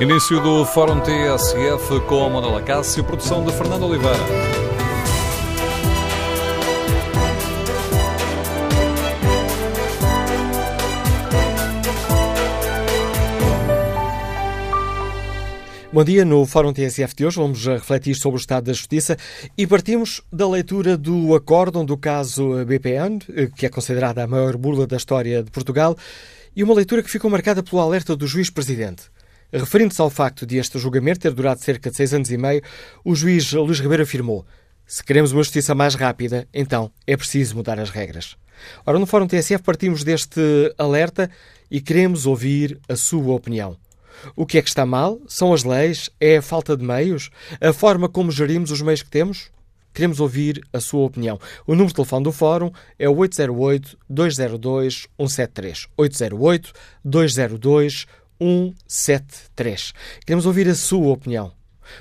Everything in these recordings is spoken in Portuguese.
Início do Fórum TSF com Manuela Cássio, produção de Fernando Oliveira. Bom dia, no Fórum TSF de hoje vamos refletir sobre o estado da justiça e partimos da leitura do acórdão do caso BPN, que é considerada a maior burla da história de Portugal, e uma leitura que ficou marcada pelo alerta do juiz-presidente. Referindo-se ao facto de este julgamento ter durado cerca de seis anos e meio, o juiz Luís Ribeiro afirmou: se queremos uma justiça mais rápida, então é preciso mudar as regras. Ora, no Fórum TSF partimos deste alerta e queremos ouvir a sua opinião. O que é que está mal? São as leis? É a falta de meios? A forma como gerimos os meios que temos? Queremos ouvir a sua opinião. O número de telefone do Fórum é o 808-202-173. 808-202-173. 173. Queremos ouvir a sua opinião.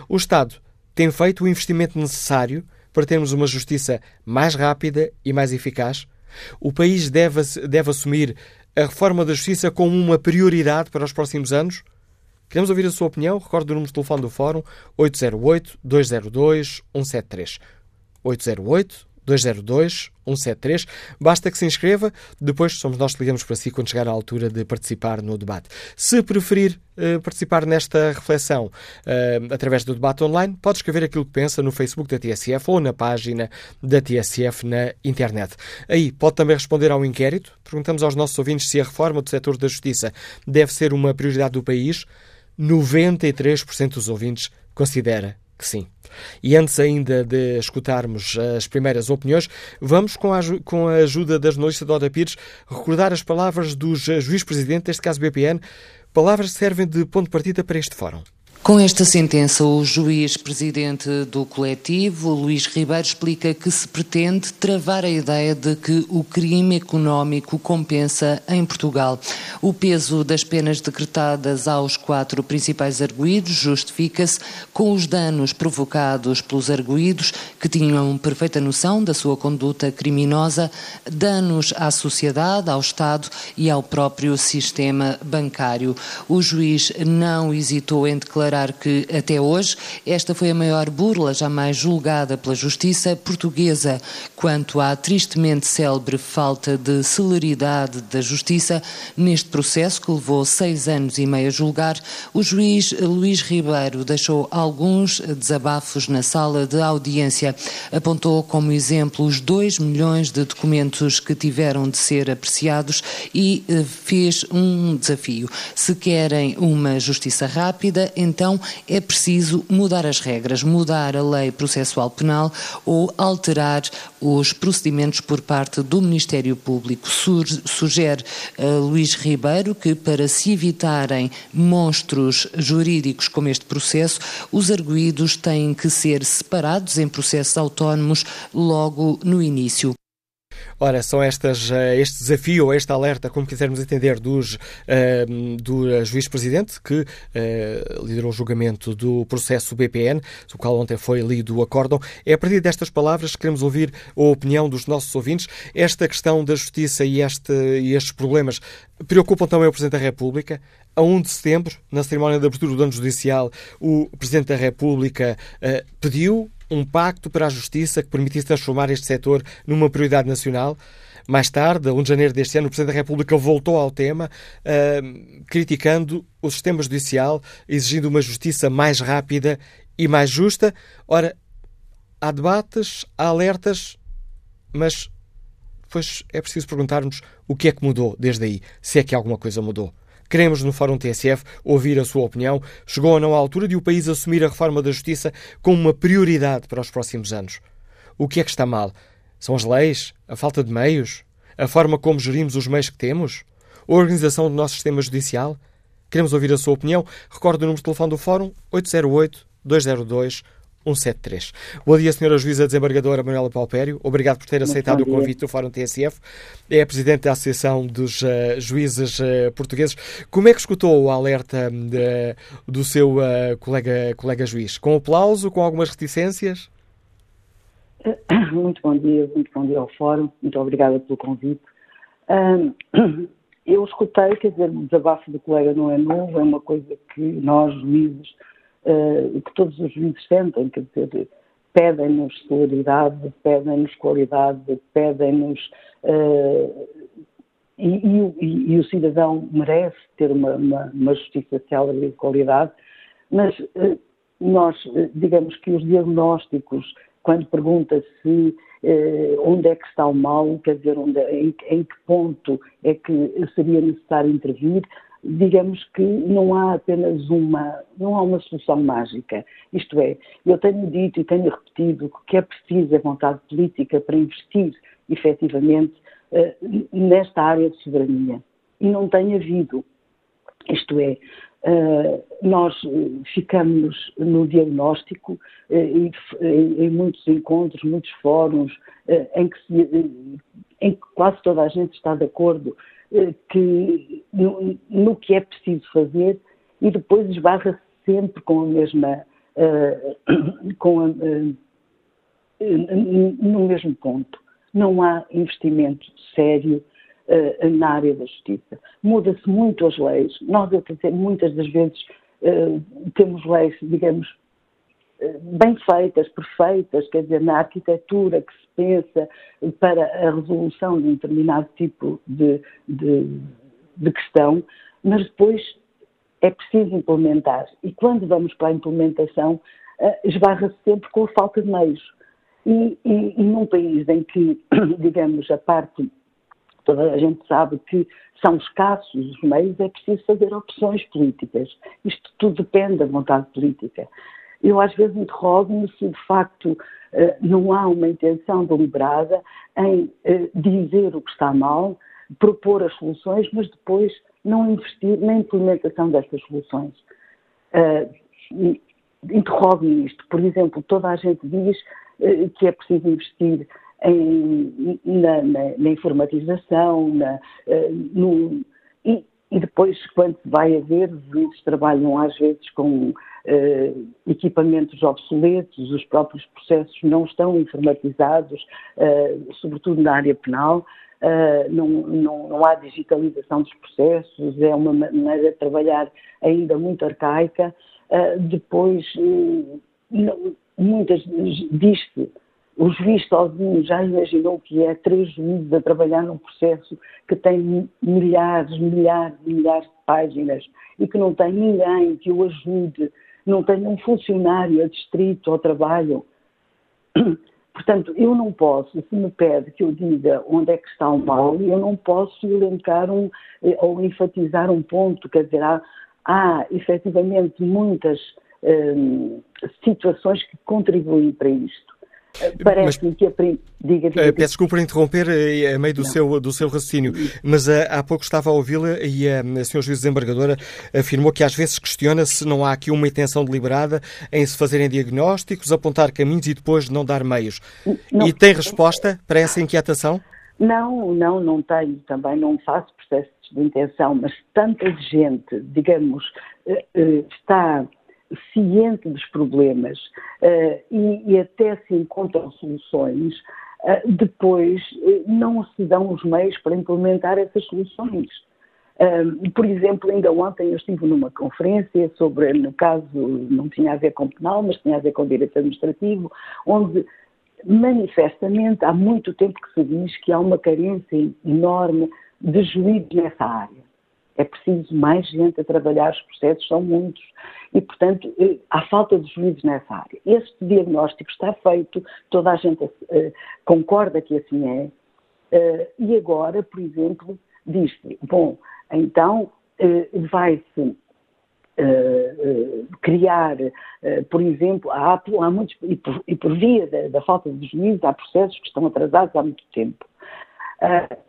O Estado tem feito o investimento necessário para termos uma justiça mais rápida e mais eficaz? O país deve, deve assumir a reforma da justiça como uma prioridade para os próximos anos? Queremos ouvir a sua opinião? Recorde o número de telefone do Fórum 808-202-173. 808 202 173. Basta que se inscreva, depois somos nós que ligamos para si quando chegar à altura de participar no debate. Se preferir uh, participar nesta reflexão uh, através do debate online, pode escrever aquilo que pensa no Facebook da TSF ou na página da TSF na internet. Aí pode também responder ao inquérito. Perguntamos aos nossos ouvintes se a reforma do setor da justiça deve ser uma prioridade do país. 93% dos ouvintes considera que sim. E antes ainda de escutarmos as primeiras opiniões, vamos, com a, com a ajuda da jornalista Dora Pires, recordar as palavras dos juiz-presidente deste caso BPN, palavras que servem de ponto de partida para este fórum. Com esta sentença, o juiz presidente do coletivo, Luís Ribeiro, explica que se pretende travar a ideia de que o crime económico compensa em Portugal. O peso das penas decretadas aos quatro principais arguídos justifica-se com os danos provocados pelos arguídos, que tinham perfeita noção da sua conduta criminosa, danos à sociedade, ao Estado e ao próprio sistema bancário. O juiz não hesitou em declarar que, até hoje, esta foi a maior burla jamais julgada pela justiça portuguesa quanto à tristemente célebre falta de celeridade da justiça neste processo que levou seis anos e meio a julgar. O juiz Luís Ribeiro deixou alguns desabafos na sala de audiência. Apontou como exemplo os dois milhões de documentos que tiveram de ser apreciados e eh, fez um desafio. Se querem uma justiça rápida, então então é preciso mudar as regras, mudar a lei processual penal ou alterar os procedimentos por parte do Ministério Público. sugere uh, Luís Ribeiro que, para se evitarem monstros jurídicos como este processo, os arguídos têm que ser separados em processos autónomos logo no início. Ora, são estas, eh, este desafio, ou alerta, como quisermos entender, dos, uh, do juiz-presidente que uh, liderou o julgamento do processo BPN, do qual ontem foi lido o acórdão. É a partir destas palavras que queremos ouvir a opinião dos nossos ouvintes. Esta questão da justiça e, este, e estes problemas preocupam também o Presidente da República. A 1 de setembro, na cerimónia de abertura do ano judicial, o Presidente da República pediu um pacto para a justiça que permitisse transformar este setor numa prioridade nacional. Mais tarde, a 1 de janeiro deste ano, o Presidente da República voltou ao tema, uh, criticando o sistema judicial, exigindo uma justiça mais rápida e mais justa. Ora, há debates, há alertas, mas pois é preciso perguntarmos o que é que mudou desde aí, se é que alguma coisa mudou. Queremos, no Fórum TSF, ouvir a sua opinião. Chegou ou não a altura de o país assumir a reforma da justiça como uma prioridade para os próximos anos? O que é que está mal? São as leis? A falta de meios? A forma como gerimos os meios que temos? A organização do nosso sistema judicial? Queremos ouvir a sua opinião. Recorde o número de telefone do Fórum 808 202 173. Bom dia, Sra. Juíza Desembargadora Manuela Palpério. Obrigado por ter aceitado o convite do Fórum TSF. É a Presidente da Associação dos uh, Juízes uh, Portugueses. Como é que escutou o alerta uh, do seu colega, colega juiz? Com aplauso, com algumas reticências? Muito bom dia, muito bom dia ao Fórum. Muito obrigada pelo convite. eu escutei, quer dizer, o desabafo do colega não é novo, é uma coisa que nós, juízes, uh, que todos os juízes sentem, quer dizer, pedem-nos celeridade, pedem-nos qualidade, pedem-nos. Uh, e, e, e, o cidadão merece ter uma, uma, uma justiça célere de qualidade, mas uh, nós, digamos que os diagnósticos, quando pergunta se onde é que está o mal, quer dizer, onde, em, em, que ponto é que seria necessário intervir, digamos que não há apenas uma, não há uma solução mágica. Isto é, eu tenho dito e tenho repetido que é preciso a vontade política para investir efetivamente eh, nesta área de soberania. E não tem havido. Isto é, Uh, nós ficamos no diagnóstico em, muitos encontros, muitos fóruns, em, que se, em, que quase toda a gente está de acordo que, no, no, que é preciso fazer e depois esbarra-se sempre com a mesma, com a, no mesmo ponto. Não há investimento sério uh, na área da justiça. Muda-se muito as leis. Nós, dizer, muitas das vezes uh, temos leis, digamos, uh, bem feitas, perfeitas, quer dizer, na arquitetura que se pensa para a resolução de um determinado tipo de, de, de questão, mas depois é preciso implementar. E quando vamos para a implementação, esbarra-se sempre com a falta de meios. E, e, e, num país em que, digamos, a parte toda a gente sabe que são escassos os meios, é preciso fazer opções políticas. Isto tudo depende da vontade política. Eu às vezes interrogo-me se de facto eh, não há uma intenção deliberada em eh, dizer o que está mal, propor as soluções, mas depois não investir na implementação dessas soluções. Uh, interrogo-me isto. Por exemplo, toda a gente diz que é preciso investir em, na, na, na, informatização, na, no, e, e, depois, quando se vai a ver, os trabalham às vezes com uh, equipamentos obsoletos, os próprios processos não estão informatizados, uh, sobretudo na área penal. Não, não, não, há digitalização dos processos, é uma maneira de trabalhar ainda muito arcaica. depois, não, muitas diz-se o juiz sozinho já imaginou que é três juízes a trabalhar num processo que tem milhares, milhares, milhares de páginas e que não tem ninguém que o ajude, não tem um funcionário adscrito ao trabalho. Portanto, eu não posso, se me pede que eu diga onde é que está o mal, eu não posso elencar um, eh, ou enfatizar um ponto, quer dizer, há, há efetivamente muitas hum, situações que contribuem para isto. Parece-me que aprendi. Diga, diga, diga. Peço desculpa por interromper eh, a meio do seu, do seu raciocínio, mas há pouco estava a ouvi-la e a, a senhora juiz desembargadora afirmou que às vezes questiona se não há aqui uma intenção deliberada em se fazerem diagnósticos, apontar caminhos e depois não dar meios. Não. E tem resposta para essa inquietação? Não, não, não tenho. Também não faço processos de intenção, mas tanta gente, digamos, está ciente dos problemas uh, e, e, até se encontram soluções, uh, depois uh, não se dão os meios para implementar essas soluções. por exemplo, ainda ontem eu estive numa conferência sobre, no caso, não tinha a ver com penal, mas tinha a ver com direito administrativo, onde manifestamente há muito tempo que se diz que há uma carência enorme de juízes nessa área. É preciso mais gente a trabalhar, os processos são muitos e, portanto, eh, há falta de juízes nessa área. Este diagnóstico está feito, toda a gente uh, concorda que assim é, uh, e agora, por exemplo, diz-se, bom, então uh, vai-se criar, por exemplo, há, há muitos, e por, e por via da, da, falta de juízes, há processos que estão atrasados há muito tempo.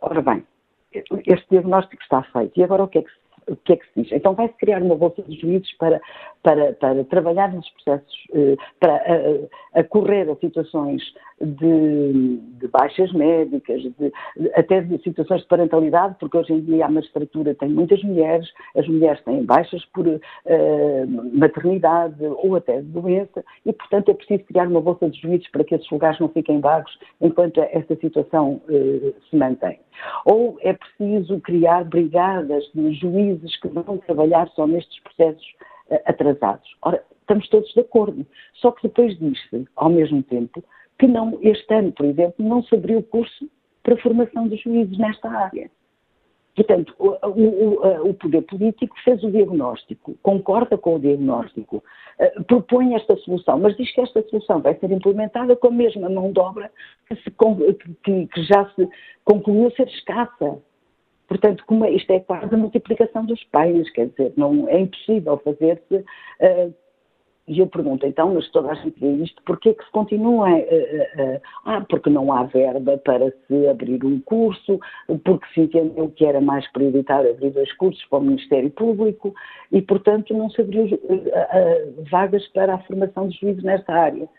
ora bem, este diagnóstico está feito. E agora o que é que se o que é que se diz? Então vai-se criar uma bolsa de juízes para, para, para trabalhar nos processos, eh, para a, a correr a situações de, de baixas médicas, de, até de situações de parentalidade, porque hoje em dia a magistratura tem muitas mulheres, as mulheres têm baixas por uh, maternidade ou até de doença, e portanto é preciso criar uma bolsa de juízes para que esses lugares não fiquem vagos enquanto esta situação uh, se mantém. Ou é preciso criar brigadas de juízes que vão trabalhar só nestes processos uh, atrasados. Ora, estamos todos de acordo. Só que depois diz-se, ao mesmo tempo, que não, este ano, por exemplo, não se abriu curso para formação de juízes nesta área. Portanto, o, o, o, poder político fez o diagnóstico, concorda com o diagnóstico, uh, propõe esta solução, mas diz que esta solução vai ser implementada com a mesma mão de obra que, se, que, que já se concluiu ser escassa. Portanto, como é, isto é quase a multiplicação dos pais, quer dizer, não é impossível fazer-se uh, e eu pergunto, então, mas toda a gente vê isto, porquê que se continua? Uh, uh, uh, ah, porque não há verba para se abrir um curso, porque se entendeu que era mais prioritário abrir dois cursos para o Ministério Público e, portanto, não se abriu vagas para a formação de juízes nesta área.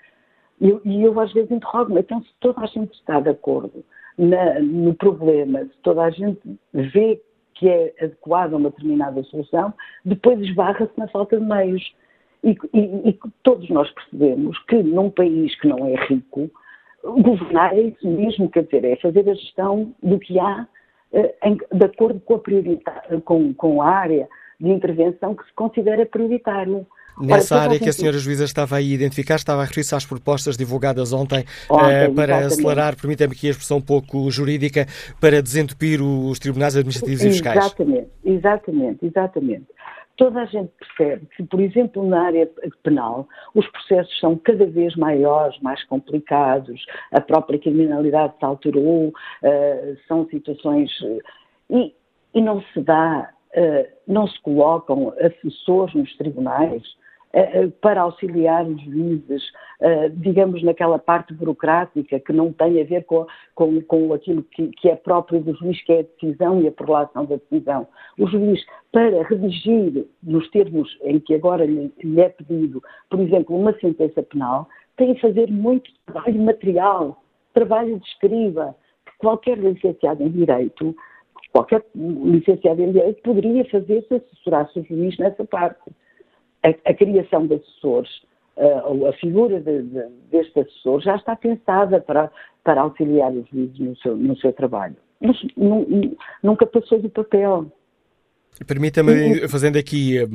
E eu, às vezes interrogo-me, então, se toda a gente está de acordo no problema, se toda a gente vê que é adequada uma determinada solução, depois esbarra-se na falta de meios. E, e, e, todos nós percebemos que num país que não é rico, governar é isso mesmo, quer dizer, é fazer a gestão do que há eh, em, de acordo com a, com, com a área de intervenção que se considera prioritária. Nessa Ora, área que a senhora juíza estava aí a identificar, estava a referir-se às propostas divulgadas ontem, ontem eh, para exatamente. acelerar, permita-me aqui a expressão um pouco jurídica, para desentupir os tribunais administrativos e fiscais. Exatamente, exatamente, exatamente toda a gente percebe que, por exemplo, na área penal, os processos são cada vez maiores, mais complicados, a própria criminalidade se alterou, uh, são situações. E, e, não se dá, uh, não se colocam assessores nos tribunais eh, eh, para auxiliar os juízes, eh, digamos, naquela parte burocrática que não tem a ver com, com, com aquilo que, que, é próprio do juiz, que é a decisão e a prolação da decisão. O juiz, para redigir nos termos em que agora lhe, lhe é pedido, por exemplo, uma sentença penal, tem a fazer muito trabalho material, trabalho de escriba, que qualquer licenciado em Direito qualquer licenciado em Direito poderia fazer se assessorasse o juiz nessa parte a, a criação de assessores, uh, a figura de, de, deste assessor já está pensada para, para auxiliar os juízes no seu, no seu trabalho. Mas nunca passou do papel. Permita-me, fazendo aqui, eh,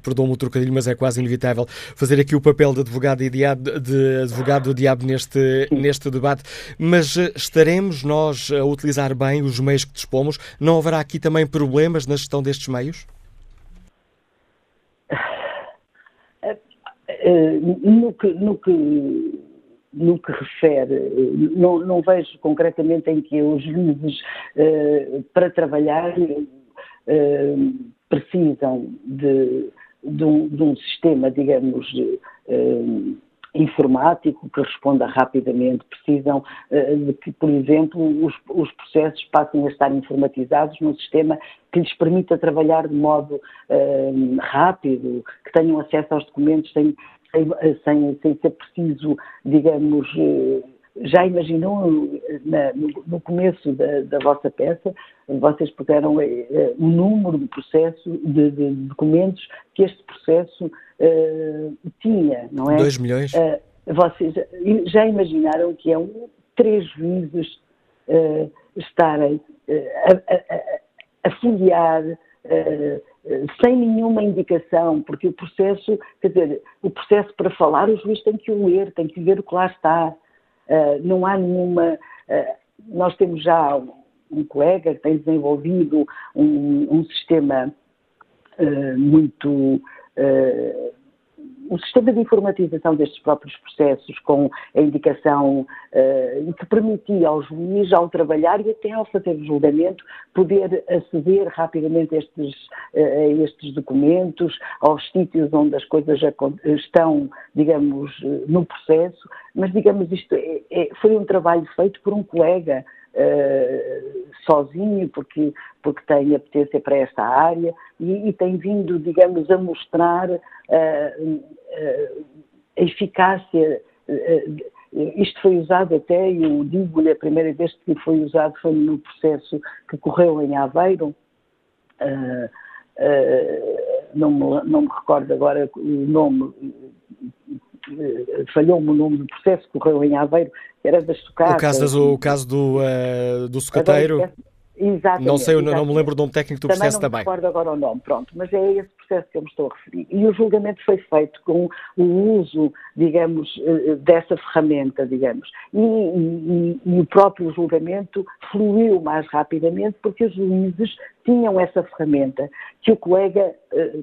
perdoa-me o trocadilho, mas é quase inevitável, fazer aqui o papel de advogado, e diabo, de advogado do diabo neste, neste debate, mas eh, estaremos nós a utilizar bem os meios que dispomos? Não haverá aqui também problemas na gestão destes meios? Eh, no que, no que, no que refere, não, não, vejo concretamente em que os juízes, uh, para trabalhar, uh, precisam de, de, um, de, um, sistema, digamos, uh, informático que responda rapidamente, precisam uh, de que, por exemplo, os, os, processos passem a estar informatizados num sistema que lhes permita trabalhar de modo uh, rápido, que tenham acesso aos documentos sem, sem, sem ser preciso, digamos, já imaginou na, no, no, começo da, da, vossa peça, vocês puseram uh, o número de processo, de, de, documentos que este processo uh, tinha, não é? 2 milhões? Uh, vocês já imaginaram que é um, três juízes estarem a, a, a folhear sem nenhuma indicação, porque o processo, quer dizer, o processo para falar, o juiz tem que o ler, tem que ver o que lá está. Uh, não há nenhuma. Uh, nós temos já um, um, colega que tem desenvolvido um, um sistema uh, muito um sistema de informatização destes próprios processos com a indicação uh, que permitia ao juiz, ao trabalhar e até ao fazer o julgamento, poder aceder rapidamente a estes, uh, estes documentos, aos sítios onde as coisas já estão, digamos, no processo, mas, digamos, isto é, é, foi um trabalho feito por um colega Uh, sozinho, porque, porque tem apetência para esta área e, e tem vindo, digamos, a mostrar uh, uh, a eficácia isto foi usado até, e eu digo-lhe, a primeira vez que foi usado foi no processo que correu em Aveiro, uh, uh, não, me, não me recordo agora o nome, falhou-me o nome do processo que correu em Aveiro, era das sucatas. O caso, o caso do, uh, do sucateiro. Exatamente. Não sei, exatamente. não me lembro do nome técnico do também processo não também. Não recordo agora o nome, pronto, mas é esse processo que eu me estou a referir. E o julgamento foi feito com o uso, digamos, eh, dessa ferramenta, digamos. E, e, e o próprio julgamento fluiu mais rapidamente porque os juízes tinham essa ferramenta que o colega, eh,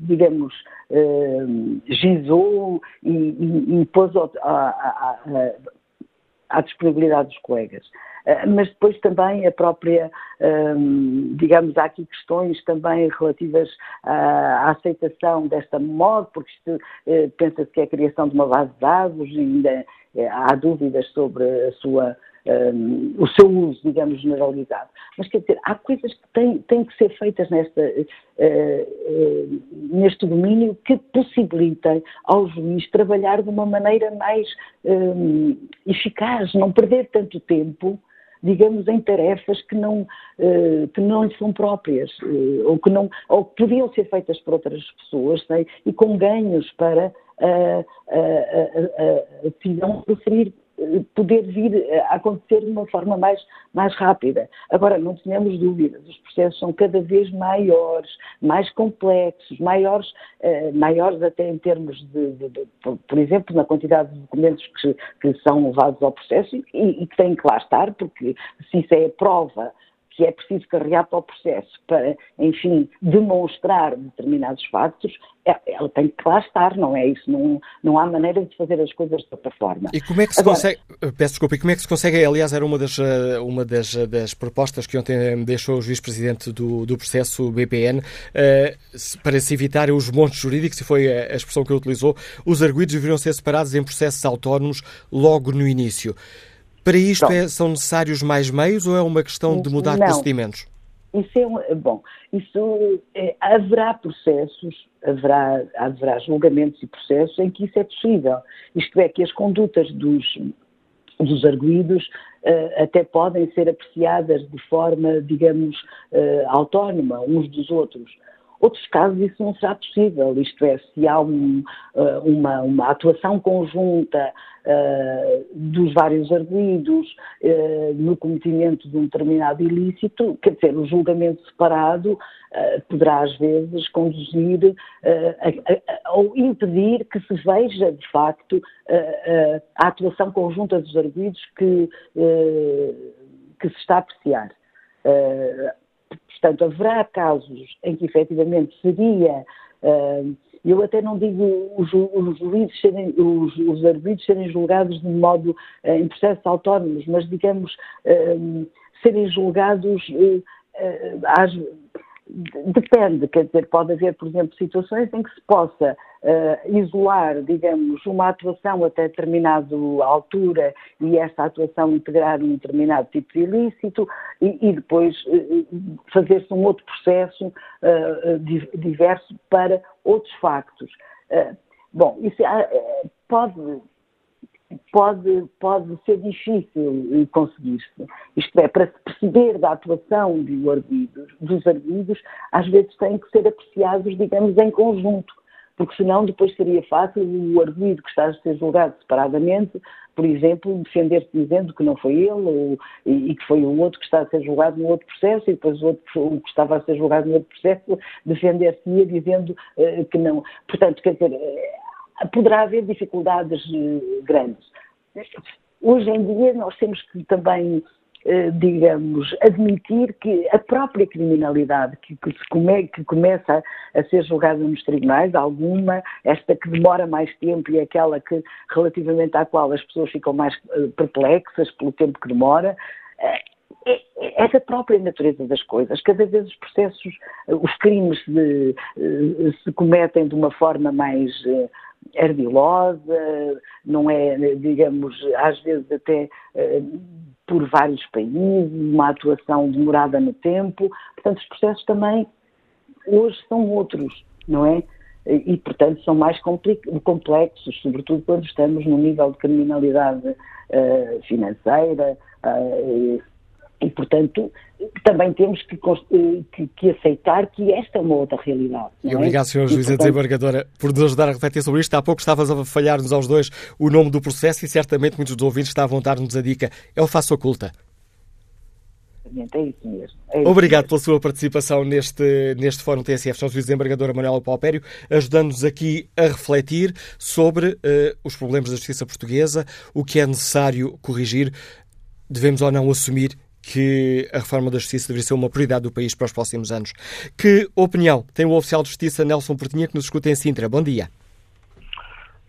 digamos, eh, gizou e, e, e pôs à disponibilidade dos colegas. Eh, mas depois também a própria, ehm, digamos, há aqui questões também relativas à aceitação desta moda, porque eh, pensa-se que é a criação de uma base de dados e ainda eh, há dúvidas sobre a sua um, o seu uso, digamos, generalizado. Mas quer dizer, há coisas que têm, têm que ser feitas nesta, uh, uh, neste domínio que possibilitem ao juiz trabalhar de uma maneira mais um, eficaz, não perder tanto tempo digamos, em tarefas que não, uh, que não lhe são próprias, ou, que não, ou que podiam ser feitas por outras pessoas, e com ganhos para a decisão preferir poder vir a acontecer de uma forma mais, mais rápida. Agora, não tenhamos dúvidas, os processos são cada vez maiores, mais complexos, maiores, eh, maiores até em termos de, de, de, por exemplo, na quantidade de documentos que, que são levados ao processo e, e, que têm que lá estar, porque se isso é prova que é preciso carregar para o processo para, enfim, demonstrar determinados factos, é, ela tem que lá estar, não é isso? Não, não há maneira de fazer as coisas de outra forma. E como é que se Agora, consegue, eh, peço desculpa, e como é que se consegue, aliás, era uma das, eh, uma das, eh, das propostas que ontem deixou o juiz-presidente do, do processo BPN, uh, para se evitar os montes jurídicos, e foi a, a expressão que ele utilizou, os arguídos deveriam ser separados em processos autónomos logo no início. Para isto é, são necessários mais meios ou é uma questão de mudar não. procedimentos? Isso é bom. Isso é, haverá processos, haverá, haverá julgamentos e processos em que isso é possível. Isto é que as condutas dos dos arguídos uh, até podem ser apreciadas de forma, digamos, uh, autónoma uns dos outros. Outros casos isso não será possível, isto é, se há um, uh, uma, uma, atuação conjunta uh, dos vários arguídos uh, no cometimento de um determinado ilícito, quer dizer, o julgamento separado poderá às vezes conduzir ou impedir que se veja de facto a atuação conjunta dos arguídos que, que se está a apreciar. Portanto, haverá casos em que efetivamente seria, uh, eu até não digo os, os juízes serem, os, os arbitros serem julgados de modo uh, em processos autónomos, mas digamos uh, serem julgados às, Depende, quer dizer, pode haver, por exemplo, situações em que se possa uh, isolar, digamos, uma atuação até determinada altura e essa atuação integrar um determinado tipo de ilícito e, e depois uh, fazer-se um outro processo uh, diverso para outros factos. bom, isso pode pode, pode ser difícil conseguir-se. Isto é, para se perceber da atuação dos arguidos, às vezes têm que ser apreciados, digamos, em conjunto, porque senão depois seria fácil o arguido que está a ser julgado separadamente, por exemplo, defender-se dizendo que não foi ele ou, e, e, que foi o outro que está a ser julgado no outro processo e depois o outro o que estava a ser julgado no outro processo defender-se dizendo uh, que não. Portanto, quer dizer, poderá haver dificuldades eh, grandes. Hoje em dia nós temos que também, eh, digamos, admitir que a própria criminalidade que, que começa a ser julgada nos tribunais, alguma, esta que demora mais tempo e aquela que, relativamente à qual as pessoas ficam mais eh, perplexas pelo tempo que demora, é, é da própria natureza das coisas. Cada vez os processos, os crimes de, se cometem de uma forma mais ardilosa, não é, digamos, às vezes até eh, por vários países, uma atuação demorada no tempo. Portanto, os processos também hoje são outros, não é? e, portanto, são mais complexos, sobretudo quando estamos no nível de criminalidade uh, financeira uh, e, portanto, também temos que, que, que, aceitar que esta é uma outra realidade. E é? obrigado, Sr. Juíza portanto... Desembargadora, por nos ajudar a refletir sobre isto. Há pouco estavas a falhar-nos aos dois o nome do processo e certamente muitos dos ouvintes estavam a dar-nos a dica. É o Faça Oculta. É isso mesmo. É isso Obrigado mesmo. pela sua participação neste, neste Fórum TSF. São Juiz Desembargadora Manuela Paupério, ajudando-nos aqui a refletir sobre uh, os problemas da justiça portuguesa, o que é necessário corrigir. Devemos ou não assumir que a reforma da justiça deveria ser uma prioridade do país para os próximos anos. Que opinião tem o oficial de justiça Nelson Portinha, que nos escuta em Sintra? Bom dia.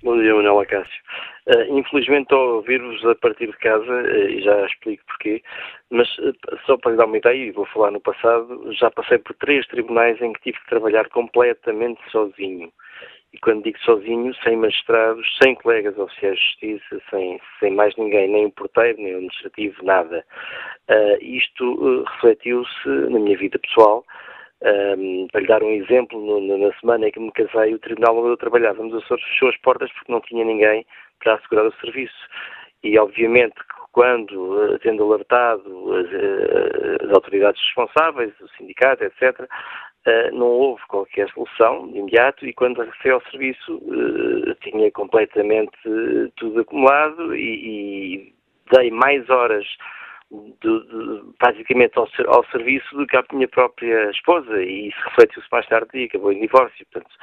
Bom dia, Manuela Cássio. Uh, infelizmente estou a ouvir-vos a partir de casa uh, e já explico porquê, mas uh, só para lhe dar uma ideia, e vou falar no passado, já passei por três tribunais em que tive que trabalhar completamente sozinho. E quando digo sozinho, sem magistrados, sem colegas oficiais de justiça, sem, sem mais ninguém, nem o porteiro, nem o administrativo, nada. isto refletiu-se na minha vida pessoal, um, para lhe dar um exemplo, no, na semana em que me casei, o tribunal onde eu trabalhava nos Açores fechou as portas porque não tinha ninguém para assegurar o serviço. E, obviamente, quando, eh, tendo alertado as, eh, as autoridades responsáveis, o sindicato, etc., Uh, não houve qualquer solução de imediato e quando regressei ao serviço uh, tinha completamente uh, tudo acumulado e, e, dei mais horas de, de, basicamente ao, ao, serviço do que à minha própria esposa e isso refletiu-se mais tarde e acabou em divórcio. Portanto,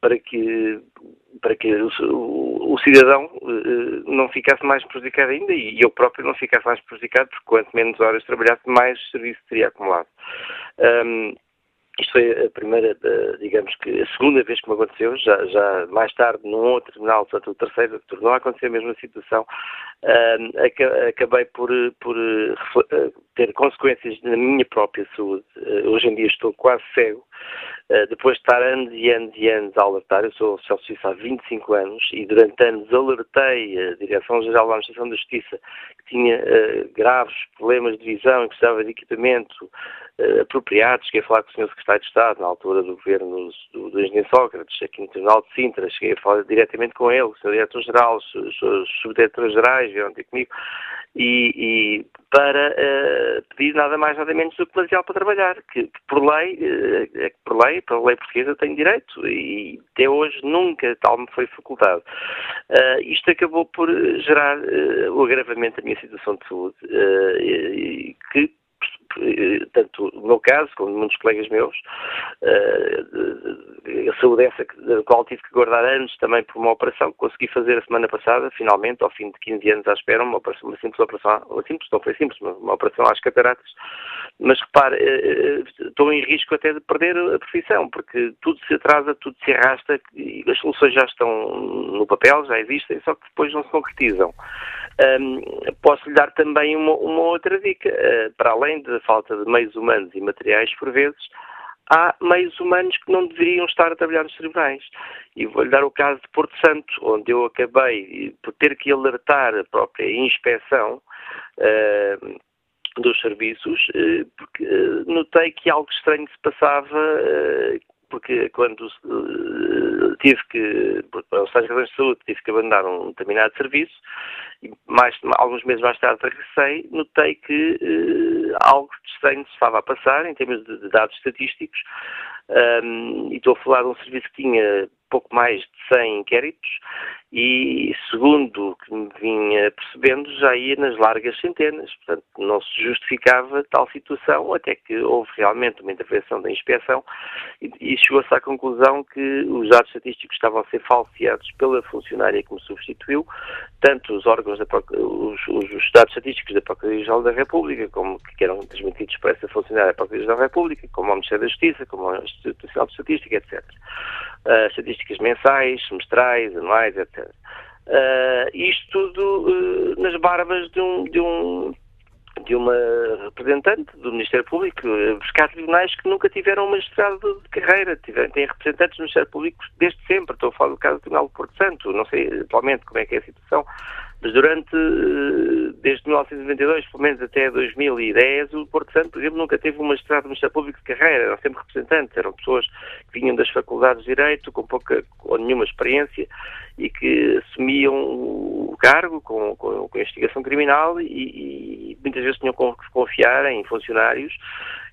para que, para que o, o, o cidadão uh, não ficasse mais prejudicado ainda e eu próprio não ficasse mais prejudicado porque quanto menos horas trabalhasse, mais serviço teria acumulado. Um, isto foi a primeira, digamos que a segunda vez que me aconteceu, já, já mais tarde num outro tribunal, portanto o terceiro, tornou a acontecer a mesma situação, uh, acabei por, por uh, ter consequências na minha própria saúde. Uh, hoje em dia estou quase cego, eh, depois de estar anos e anos e anos a alertar, eu sou oficial de justiça há 25 anos e durante anos alertei a Direção-Geral da Administração da Justiça que tinha graves problemas de visão e precisava de equipamento uh, apropriado. Cheguei a falar com o Sr. Secretário de Estado, na altura do governo do, do Engenheiro Sócrates, aqui no Tribunal de Sintra. Cheguei a falar diretamente com ele, o Sr. Diretor-Geral, os, os subdiretores-gerais vieram ter comigo e, e para uh, pedir nada mais nada menos do que material para trabalhar, que, que por lei, uh, por lei, pela lei portuguesa tenho direito e até hoje nunca tal me foi facultado. Uh, isto acabou por gerar o agravamento da minha situação de saúde, que tanto no meu caso, como muitos colegas meus, uh, a saúde essa da qual tive que guardar anos também por uma operação que consegui fazer a semana passada, finalmente, ao fim de 15 anos à espera, uma, operação, uma simples operação, uma simples, não foi simples, uma, uma operação às cataratas, mas repare, uh, estou em risco até de perder a profissão, porque tudo se atrasa, tudo se arrasta, e as soluções já estão no papel, já existem, só que depois não se concretizam. Um, posso lhe dar também uma, uma outra dica. Uh, para além da falta de meios humanos e materiais, por vezes, há meios humanos que não deveriam estar a trabalhar nos tribunais. E vou-lhe dar o caso de Porto Santo, onde eu acabei por ter que alertar a própria inspeção uh, dos serviços, uh, porque notei que algo estranho se passava porque quando uh, tive que, por essas razões de saúde, tive que abandonar um determinado serviço, e mais, alguns meses mais tarde regressei, notei que uh, algo estranho se estava a passar em termos de, de dados estatísticos, um, e estou a falar de um serviço que tinha pouco mais de 100 inquéritos e, segundo o que me vinha percebendo, já ia nas largas centenas. Portanto, não se justificava tal situação, até que houve realmente uma intervenção da inspeção e, e chegou-se à conclusão que os dados estatísticos estavam a ser falseados pela funcionária que me substituiu, tanto os órgãos, da, os, os dados estatísticos da Procuradoria-Geral da República, como que eram transmitidos para essa funcionária da Procuradoria-Geral da República, como ao Ministério da Justiça, como ao Instituto Nacional de Estatística, etc. Uh, estatísticas mensais, semestrais, anuais, etc. Uh, isto tudo uh, nas barbas de um, de um de uma representante do Ministério Público, buscar tribunais que nunca tiveram um magistrado de carreira, tiveram, têm representantes do Ministério Público desde sempre. Estou a falar do caso do Tribunal de Porto Santo, não sei atualmente como é que é a situação, Mas durante, eh, desde 1992, pelo menos até 2010, o Porto Santo, por exemplo, nunca teve uma estrada de Ministério Público de carreira, eram sempre representantes, eram pessoas que vinham das faculdades de Direito, com pouca ou nenhuma experiência, e que assumiam o cargo com, com, com investigação criminal e, e, muitas vezes tinham que confiar em funcionários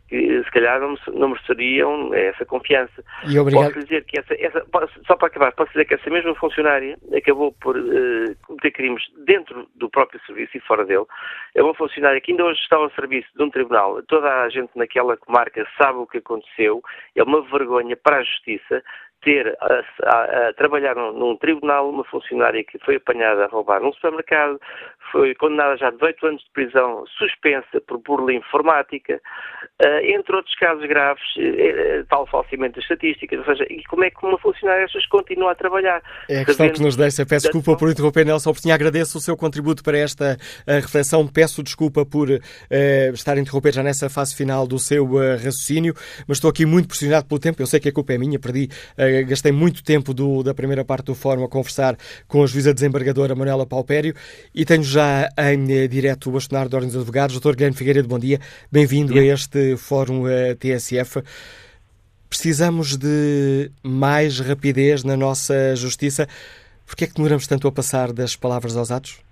que se calhar não, não mereceriam essa confiança. E obrigado. Posso dizer que essa, essa, só para acabar, posso dizer que essa mesma funcionária acabou por uh, cometer crimes dentro do próprio serviço e fora dele. É uma funcionária que ainda hoje está ao serviço de um tribunal. Toda a gente naquela comarca sabe o que aconteceu. É uma vergonha para a justiça ter a, a, a trabalhar num, num, tribunal uma funcionária que foi apanhada a roubar num supermercado, foi condenada já a 18 anos de prisão, suspensa por burla informática, uh, entre outros casos graves, uh, tal falsimento de estatísticas, ou seja, e como é que uma funcionária destas continua a trabalhar? É a questão que nos deixa. Peço desculpa por interromper, Nelson Portinha. Agradeço o seu contributo para esta uh, reflexão. Peço desculpa por estar a interromper já nessa fase final do seu raciocínio, mas estou aqui muito pressionado pelo tempo. Eu sei que a culpa é minha, perdi gastei muito tempo do, da primeira parte do fórum a conversar com a juíza desembargadora Manuela Paupério e tenho já em eh, direto o bastonário de Ordens de Advogados, Dr. Guilherme Figueiredo, bom dia. Bem-vindo a este fórum eh, TSF. Precisamos de mais rapidez na nossa justiça. Por que é que demoramos tanto a passar das palavras aos atos?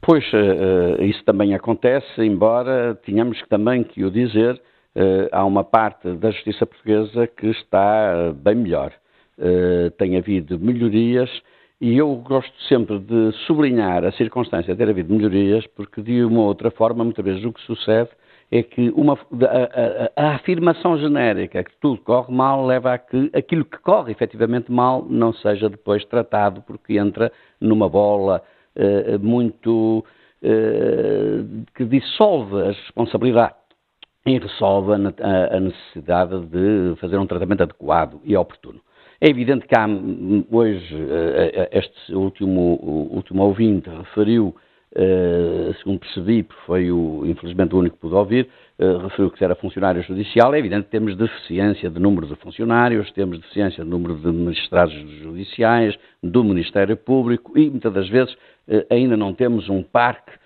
Pois, uh, isso também acontece, embora tenhamos também que o dizer, há uma parte da justiça portuguesa que está uh, bem melhor. Uh, tem havido melhorias e eu gosto sempre de sublinhar a circunstância de ter havido melhorias, porque de uma ou outra forma, muitas vezes o que sucede é que uma, a, a, a, afirmação genérica que tudo corre mal leva a que aquilo que corre efetivamente mal não seja depois tratado, porque entra numa bola muito que dissolve as responsabilidades e resolve a, necessidade de fazer um tratamento adequado e oportuno. É evidente que há, hoje, eh, eh, este último, último ouvinte referiu, eh, segundo percebi, porque foi o, infelizmente o único que pude ouvir, referiu que era funcionário judicial. É evidente que temos deficiência de número de funcionários, temos deficiência de número de magistrados judiciais, do Ministério Público e, muitas das vezes, ainda não temos um parque eh,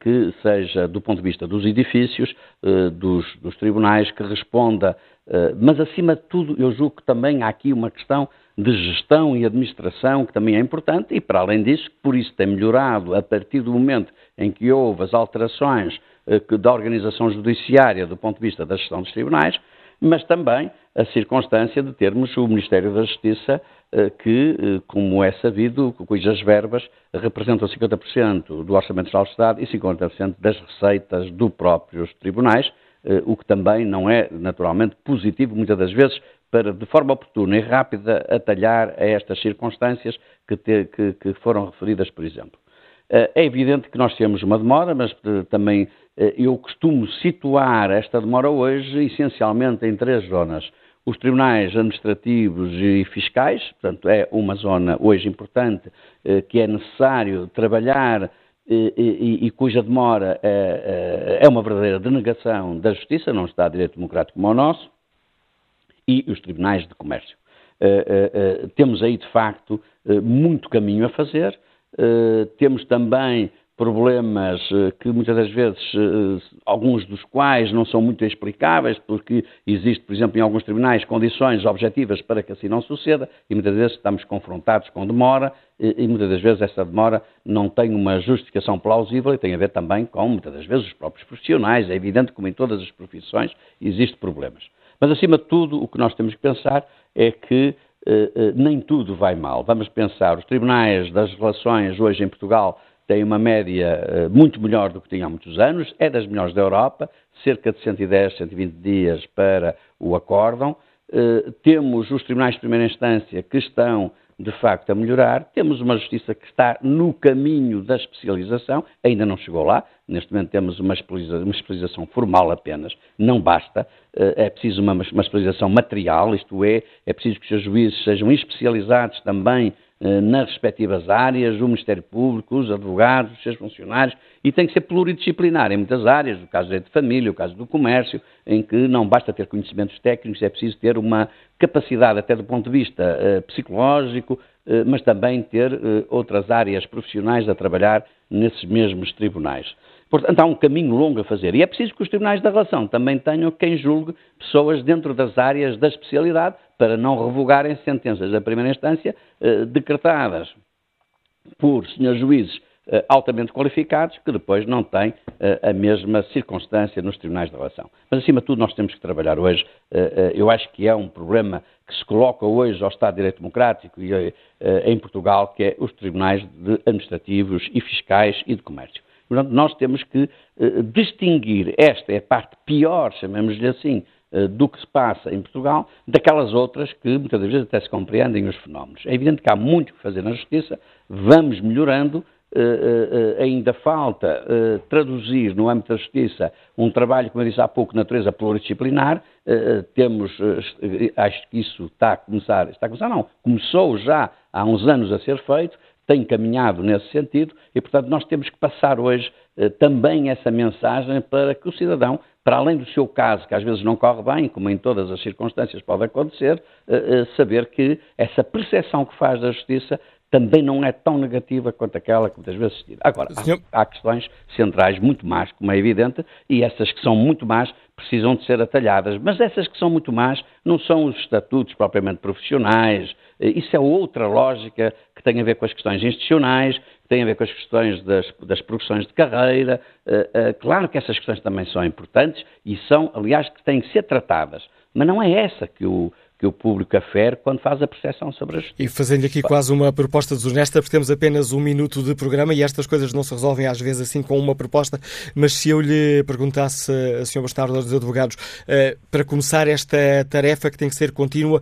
que seja, do ponto de vista dos edifícios, eh, dos, dos tribunais, que responda, eh, mas acima de tudo, eu julgo que também há aqui uma questão de gestão e administração que também é importante e, para além disso, por isso tem melhorado a partir do momento em que houve as alterações da organização judiciária do ponto de vista da gestão dos tribunais, mas também a circunstância de termos o Ministério da Justiça eh, que, eh, como é sabido, cujas verbas representam 50% do Orçamento Geral do Estado e 50% das receitas dos próprios tribunais, eh, o que também não é naturalmente positivo, muitas das vezes, para, de forma oportuna e rápida, atalhar a estas circunstâncias que, te, que, que foram referidas, por exemplo. É evidente que nós temos uma demora, mas também eu costumo situar esta demora hoje essencialmente em três zonas os tribunais administrativos e fiscais, portanto, é uma zona hoje importante eh, que é necessário trabalhar eh, e, e, e, cuja demora é, é, uma verdadeira denegação da justiça, não está direito democrático como o nosso, e os tribunais de comércio. Eh, temos aí, de facto, muito caminho a fazer. temos também problemas eh, que muitas das vezes, eh, alguns dos quais não são muito explicáveis, porque existe, por exemplo, em alguns tribunais, condições objetivas para que assim não suceda, e muitas vezes estamos confrontados com demora, e muitas das vezes essa demora não tem uma justificação plausível e tem a ver também com, muitas das vezes, os próprios profissionais. É evidente que, como em todas as profissões, existem problemas. Mas, acima de tudo, o que nós temos que pensar é que eh, nem tudo vai mal. Vamos pensar, os tribunais das relações hoje em Portugal tem uma média uh, muito melhor do que tinha há muitos anos, é das melhores da Europa, cerca de 110, 120 dias para o acórdão. Uh, temos os tribunais de primeira instância que estão, de facto, a melhorar. Temos uma justiça que está no caminho da especialização, ainda não chegou lá. Neste momento temos uma especialização, formal apenas, não basta. Uh, é preciso uma, especialização material, isto é, é preciso que os juízes sejam especializados também eh, nas respectivas áreas, o Ministério Público, os advogados, os seus funcionários, e tem que ser pluridisciplinar em muitas áreas, o caso direito de família, o caso do comércio, em que não basta ter conhecimentos técnicos, é preciso ter uma capacidade, até do ponto de vista uh, psicológico, mas também ter outras áreas profissionais a trabalhar nesses mesmos tribunais. Portanto, há um caminho longo a fazer. E é preciso que os tribunais da relação também tenham quem julgue pessoas dentro das áreas da especialidade para não revogarem sentenças da primeira instância eh, decretadas por senhores juízes eh, altamente qualificados que depois não têm eh, a mesma circunstância nos tribunais da relação. Mas, acima de tudo, nós temos que trabalhar hoje. Eu acho que é um problema que se coloca hoje ao Estado de Direito Democrático e em Portugal, que é os tribunais administrativos e fiscais e de comércio. Portanto, nós temos que distinguir, esta é a parte pior, chamemos-lhe assim, do que se passa em Portugal, daquelas outras que muitas vezes até se compreendem os fenómenos. É evidente que há muito que fazer na Justiça, vamos melhorando, Uh, uh, ainda falta traduzir no âmbito da justiça um trabalho, como eu disse há pouco, de natureza pluridisciplinar. temos, acho que isso está a começar, está a começar não, começou já há uns anos a ser feito, tem caminhado nesse sentido e, portanto, nós temos que passar hoje eh, também essa mensagem para que o cidadão, para além do seu caso, que às vezes não corre bem, como em todas as circunstâncias pode acontecer, eh, eh, saber que essa percepção que faz da justiça também não é tão negativa quanto aquela que muitas vezes se tira. Agora, Senhor... há, há, questões centrais muito mais, como é evidente, e essas que são muito mais precisam de ser atalhadas. Mas essas que são muito más não são os estatutos propriamente profissionais, eh, isso é outra lógica que tem a ver com as questões institucionais, tem a ver com as questões das, das progressões de carreira. Uh, uh, claro que essas questões também são importantes e são, aliás, que têm que ser tratadas. Mas não é essa que o, que o público afere quando faz a percepção sobre a justiça. E fazendo aqui quase uma proposta desonesta, porque temos apenas um minuto de programa e estas coisas não se resolvem às vezes assim com uma proposta, mas se eu lhe perguntasse, a Sr. Bastardo dos Advogados, para começar esta tarefa que tem que ser contínua,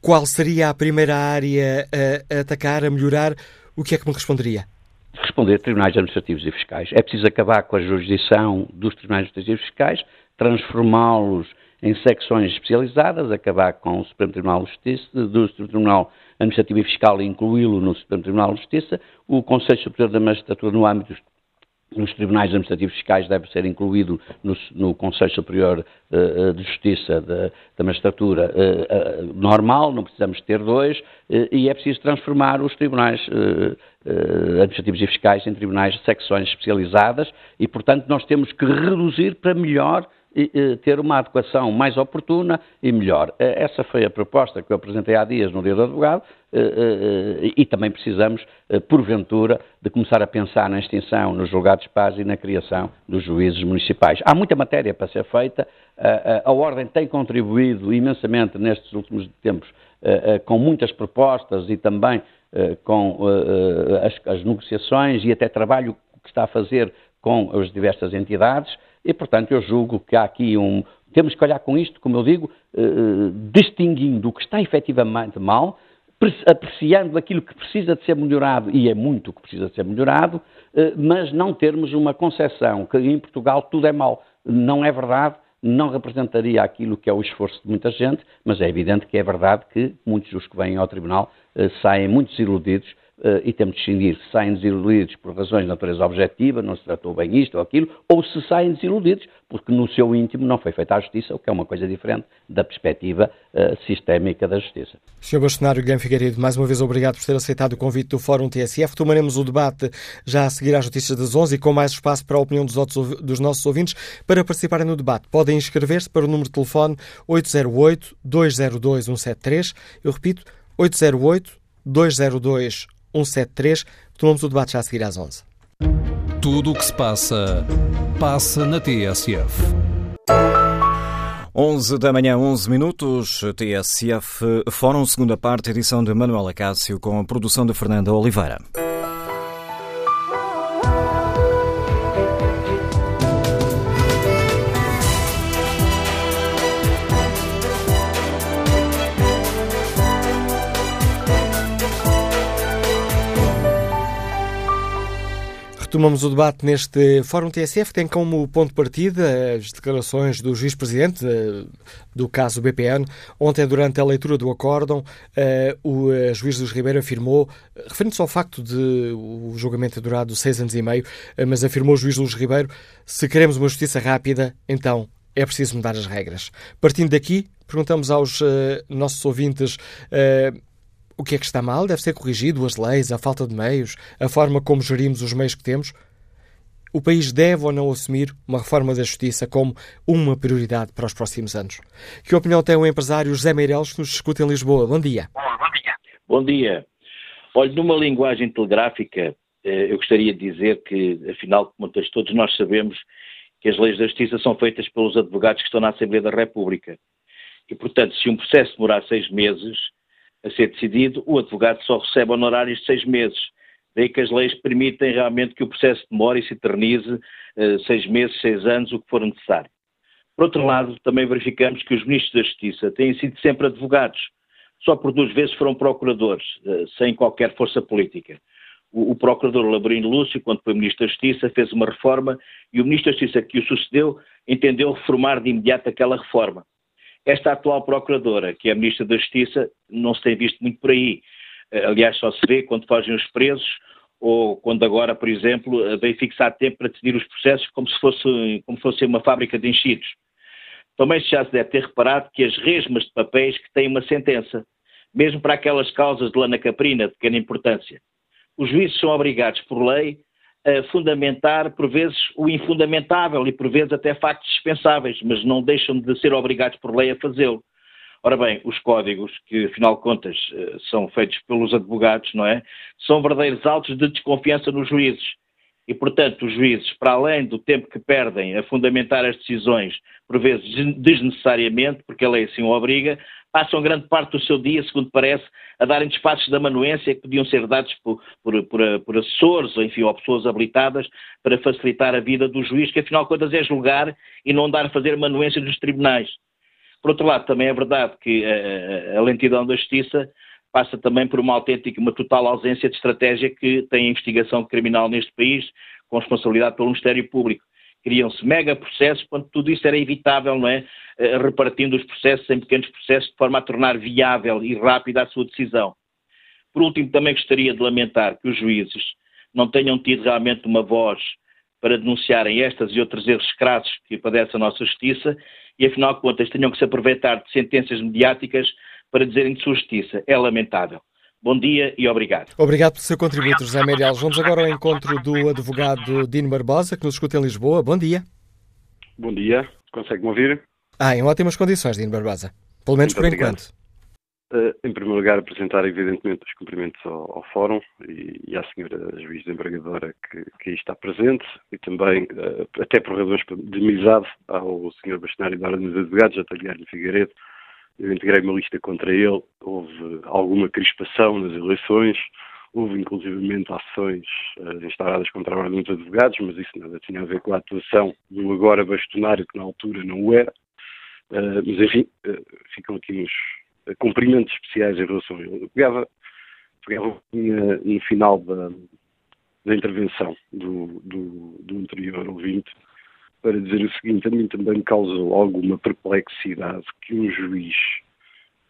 qual seria a primeira área a, atacar, a melhorar? O que é que me responderia? Responder tribunais administrativos e fiscais. É preciso acabar com a jurisdição dos tribunais administrativos e fiscais, transformá-los em secções especializadas, acabar com o Supremo Tribunal de Justiça, do Tribunal Administrativo e Fiscal e incluí-lo no Supremo Tribunal de Justiça, o Conselho Superior da Magistratura no âmbito nos tribunais administrativos fiscais deve ser incluído no, no Conselho Superior uh, de Justiça da, Magistratura uh, uh, normal, não precisamos ter dois, e é preciso transformar os tribunais administrativos e fiscais em tribunais de secções especializadas e, portanto, nós temos que reduzir para melhor e, ter uma adequação mais oportuna e melhor. Essa foi a proposta que eu apresentei há dias no Dia do Advogado eh, eh, e também precisamos, eh, porventura, de começar a pensar na extinção nos julgados de paz e na criação dos juízes municipais. Há muita matéria para ser feita, a Ordem tem contribuído imensamente nestes últimos tempos com muitas propostas e também com as negociações e até trabalho que está a fazer com as diversas entidades e, portanto, eu julgo que há aqui um. Temos que olhar com isto, como eu digo, distinguindo o que está efetivamente mal apreciando aquilo que precisa de ser melhorado, e é muito que precisa de ser melhorado, eh, mas não termos uma concepção que em Portugal tudo é mau. Não é verdade, não representaria aquilo que é o esforço de muita gente, mas é evidente que é verdade que muitos dos que vêm ao Tribunal eh, saem muito desiludidos e temos de distinguir se saem desiludidos por razões de natureza objetiva, não se tratou bem isto ou aquilo, ou se saem desiludidos porque no seu íntimo não foi feita a justiça, o que é uma coisa diferente da perspectiva uh, sistémica da justiça. Sr. Bastonário Guilherme Figueiredo, mais uma vez obrigado por ter aceitado o convite do Fórum TSF. Tomaremos o debate já a seguir às notícias das 11 e com mais espaço para a opinião dos, outros, dos nossos ouvintes. Para participarem no debate, podem inscrever-se para o número de telefone 808-202-173. Eu repito, 808 202 173. Tomamos o debate já a seguir às 11. Tudo o que se passa, passa na TSF. 11 da manhã, 11 minutos, TSF Fórum, segunda parte, edição de Manuela Cássio, com a produção de Fernanda Oliveira. Tomamos o debate neste Fórum TSF, tem como ponto de partida as declarações do juiz-presidente eh, do caso BPN. Ontem, durante a leitura do acórdão, eh, o eh, juiz Luís Ribeiro afirmou, referindo-se ao facto de o julgamento ter durado seis anos e meio, mas afirmou o juiz Luís Ribeiro, se queremos uma justiça rápida, então é preciso mudar as regras. Partindo daqui, perguntamos aos nossos ouvintes O que é que está mal? Deve ser corrigido as leis, a falta de meios, a forma como gerimos os meios que temos? O país deve ou não assumir uma reforma da justiça como uma prioridade para os próximos anos? Que opinião tem o empresário José Meireles que nos escuta em Lisboa? Bom dia. Bom dia. Bom dia. Olha, numa linguagem telegráfica, eh, eu gostaria de dizer que, afinal contas, todos nós sabemos que as leis da justiça são feitas pelos advogados que estão na Assembleia da República. E, portanto, se um processo demorar seis meses a ser decidido, o advogado só recebe honorários de seis meses. Daí que as leis permitem realmente que o processo demore e se eternize eh, seis meses, seis anos, o que for necessário. Por outro lado, também verificamos que os ministros da Justiça têm sido sempre advogados. Só por duas vezes foram procuradores, eh, sem qualquer força política. O, o procurador Labrino Lúcio, quando foi ministro da Justiça, fez uma reforma e o ministro da Justiça que o sucedeu entendeu reformar de imediato aquela reforma. Esta atual procuradora, que é a ministra da Justiça, não se tem visto muito por aí. Eh, aliás, só se vê quando fogem os presos ou quando agora, por exemplo, eh, vem fixar tempo para decidir os processos como se fosse, como fosse uma fábrica de enchidos. Também já se deve ter reparado que as resmas de papéis que têm uma sentença, mesmo para aquelas causas de lana caprina de pequena importância. Os juízes são obrigados por lei fundamentar, por vezes, o infundamentável e, por vezes, até factos dispensáveis, mas não deixam de ser obrigados por lei a fazê-lo. Ora bem, os códigos, que afinal de contas eh, são feitos pelos advogados, não é? São verdadeiros autos de desconfiança nos juízes. E, portanto, os juízes, para além do tempo que perdem a fundamentar as decisões, por vezes desnecessariamente, porque a lei assim o obriga, passam grande parte do seu dia, segundo parece, a darem despachos da manuência que podiam ser dados por, por, por, por assessores, ou enfim, ou pessoas habilitadas para facilitar a vida do juiz, que afinal de contas é julgar e não dar a fazer manuência dos tribunais. Por outro lado, também é verdade que a, a lentidão da justiça passa também por uma autêntica, uma total ausência de estratégia que tem a investigação criminal neste país, com responsabilidade pelo Ministério Público. Criam-se mega processos, quando tudo isso era evitável, não é? Eh, repartindo os processos em pequenos processos de forma a tornar viável e rápida a sua decisão. Por último, também gostaria de lamentar que os juízes não tenham tido realmente uma voz para denunciarem estas e outros erros crassos que padece a nossa justiça e, afinal de contas, tenham que se aproveitar de sentenças mediáticas para dizerem de sua justiça. É lamentável. Bom dia e obrigado. Obrigado pelo seu contributo, José Meireles. Vamos agora ao encontro do advogado Dino Barbosa, que nos escuta em Lisboa. Bom dia. Bom dia. Consegue-me ouvir? Ah, em ótimas condições, Dino Barbosa. Pelo menos Muito por obrigado. enquanto. Uh, em primeiro lugar, apresentar evidentemente os cumprimentos ao, ao Fórum e, e, à senhora juiz desembargadora que, que aí está presente e também, uh, até por razões de amizade, ao senhor bastonário da Ordem dos Advogados, Ataliano Figueiredo. Eu integrei uma lista contra ele, houve alguma crispação nas eleições, houve inclusivamente ações uh, instauradas contra a dos Advogados, mas isso nada tinha a ver com a atuação do agora bastonário, que na altura não o era. Uh, mas enfim, uh, ficam aqui uns cumprimentos especiais em relação a ele. Eu pegava, pegava no final da, da intervenção do, do, do, anterior ouvinte para dizer o seguinte: a mim também me causou alguma perplexidade que um juiz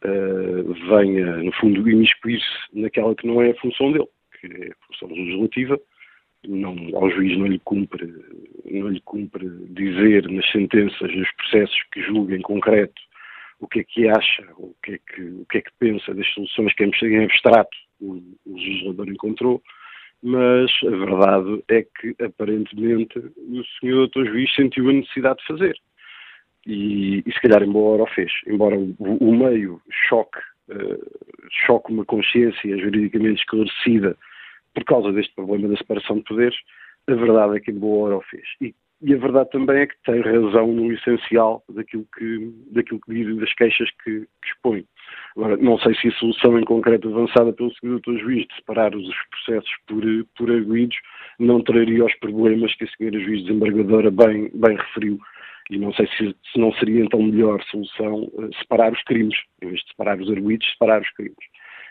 uh, venha, no fundo, imiscuir-se naquela que não é a função dele, que é a função legislativa. Não, ao juiz não lhe cumpre não lhe cumpre dizer nas sentenças, nos processos que julga em concreto, o que é que acha, o que é que, o que, é que pensa das soluções que em abstrato o, o legislador encontrou, mas a verdade é que aparentemente o senhor doutor juiz sentiu a necessidade de fazer. E, e se calhar embora o fez, embora o, o meio choque, uh, choque uma consciência juridicamente esclarecida por causa deste problema da separação de poderes, a verdade é que em boa hora o fez. E e a verdade também é que tem razão no essencial daquilo que, daquilo que diz das queixas que, que expõe. Agora, não sei se a solução em concreto avançada pelo Sr. Dr. Juiz de separar os processos por, por arguídos não traria os problemas que a Sra. Juiz Desembargadora bem, bem referiu. E não sei se, se não seria então melhor solução uh, separar os crimes, em vez de separar os arguídos, separar os crimes.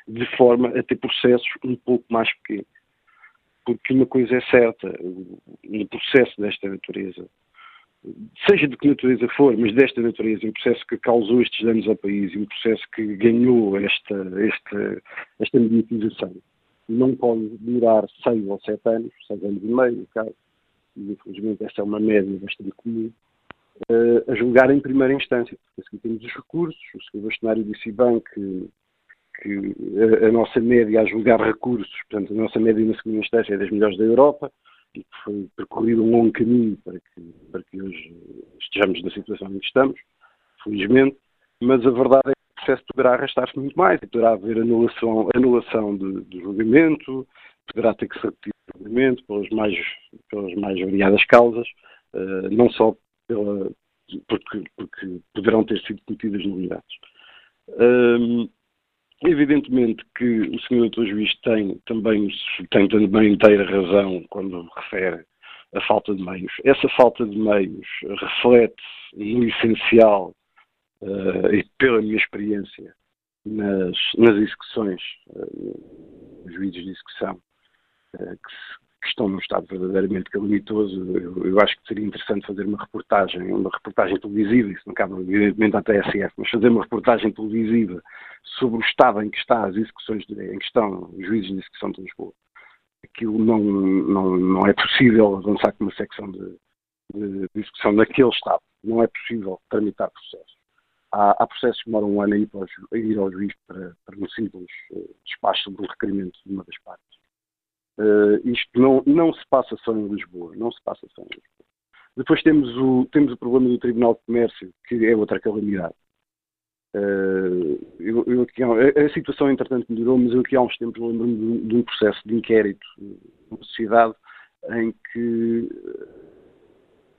De forma a ter processos um pouco mais pequenos porque uma coisa é certa, no processo desta natureza, seja de que natureza for, mas desta natureza, um processo que causou estes danos ao país, um processo que ganhou esta, esta, esta mediatização, não pode durar seis ou sete anos, seis anos e meio, no caso, e infelizmente esta é uma média bastante comum, uh, a julgar em primeira instância. Porque assim temos os recursos, o Sr. Bastonário disse bem que que a, a, nossa média a julgar recursos, portanto, a nossa média na segunda instância é das melhores da Europa e que foi percorrido um longo caminho para que, para que hoje estejamos na situação em que estamos, felizmente, mas a verdade é que o processo poderá arrastar-se muito mais e poderá haver anulação, anulação de, de julgamento, poderá ter que se repetir o julgamento pelas mais, pelas mais variadas causas, uh, não só pela, porque, porque poderão ter sido cometidas nulidades. Um, evidentemente que o Sr. Doutor Juiz tem também, tem também inteira razão quando refere a falta de meios. Essa falta de meios reflete no essencial, uh, e pela minha experiência, nas, nas execuções, uh, juízes de execução, uh, que, que estão num estado verdadeiramente calamitoso. Eu, eu, acho que seria interessante fazer uma reportagem, uma reportagem televisiva, isso não cabe evidentemente à TSF, mas fazer uma reportagem televisiva sobre o estado em que está as execuções, de, em que estão os juízes de execução de Lisboa. Aquilo não, não, não é possível avançar com uma secção de, de, de execução naquele estado. Não é possível tramitar processos. Há, há, processos que demoram um ano a ir, ao juiz para, para um simples uh, despacho sobre um requerimento de uma das partes. Uh, isto não, não se passa só em Lisboa, não se passa só em Lisboa. Depois temos o, temos o problema do Tribunal de Comércio, que é outra calamidade. Uh, eu, eu aqui, a, a, situação, entretanto, melhorou, mas eu aqui há uns tempos lembro-me de, de, um processo de inquérito na sociedade em que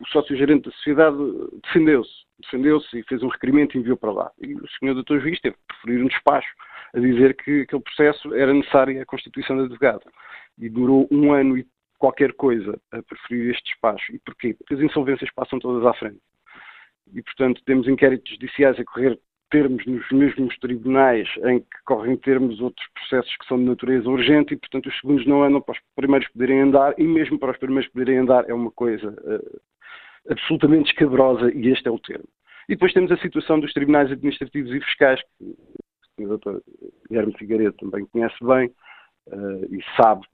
o sócio-gerente da sociedade defendeu-se, defendeu-se e fez um requerimento e enviou para lá. E o senhor doutor juiz teve que preferir um despacho a dizer que aquele processo era necessário a constituição de advogado e durou um ano e qualquer coisa a preferir este despacho. E porquê? Porque as insolvências passam todas à frente. E, portanto, temos inquéritos judiciais a correr termos nos mesmos tribunais em que correm termos outros processos que são de natureza urgente e, portanto, os segundos não andam para os primeiros poderem andar e mesmo para os primeiros poderem andar é uma coisa uh, absolutamente escabrosa e este é o termo. E depois temos a situação dos tribunais administrativos e fiscais, que o Dr. Guilherme Figueiredo também conhece bem, uh, e sabe,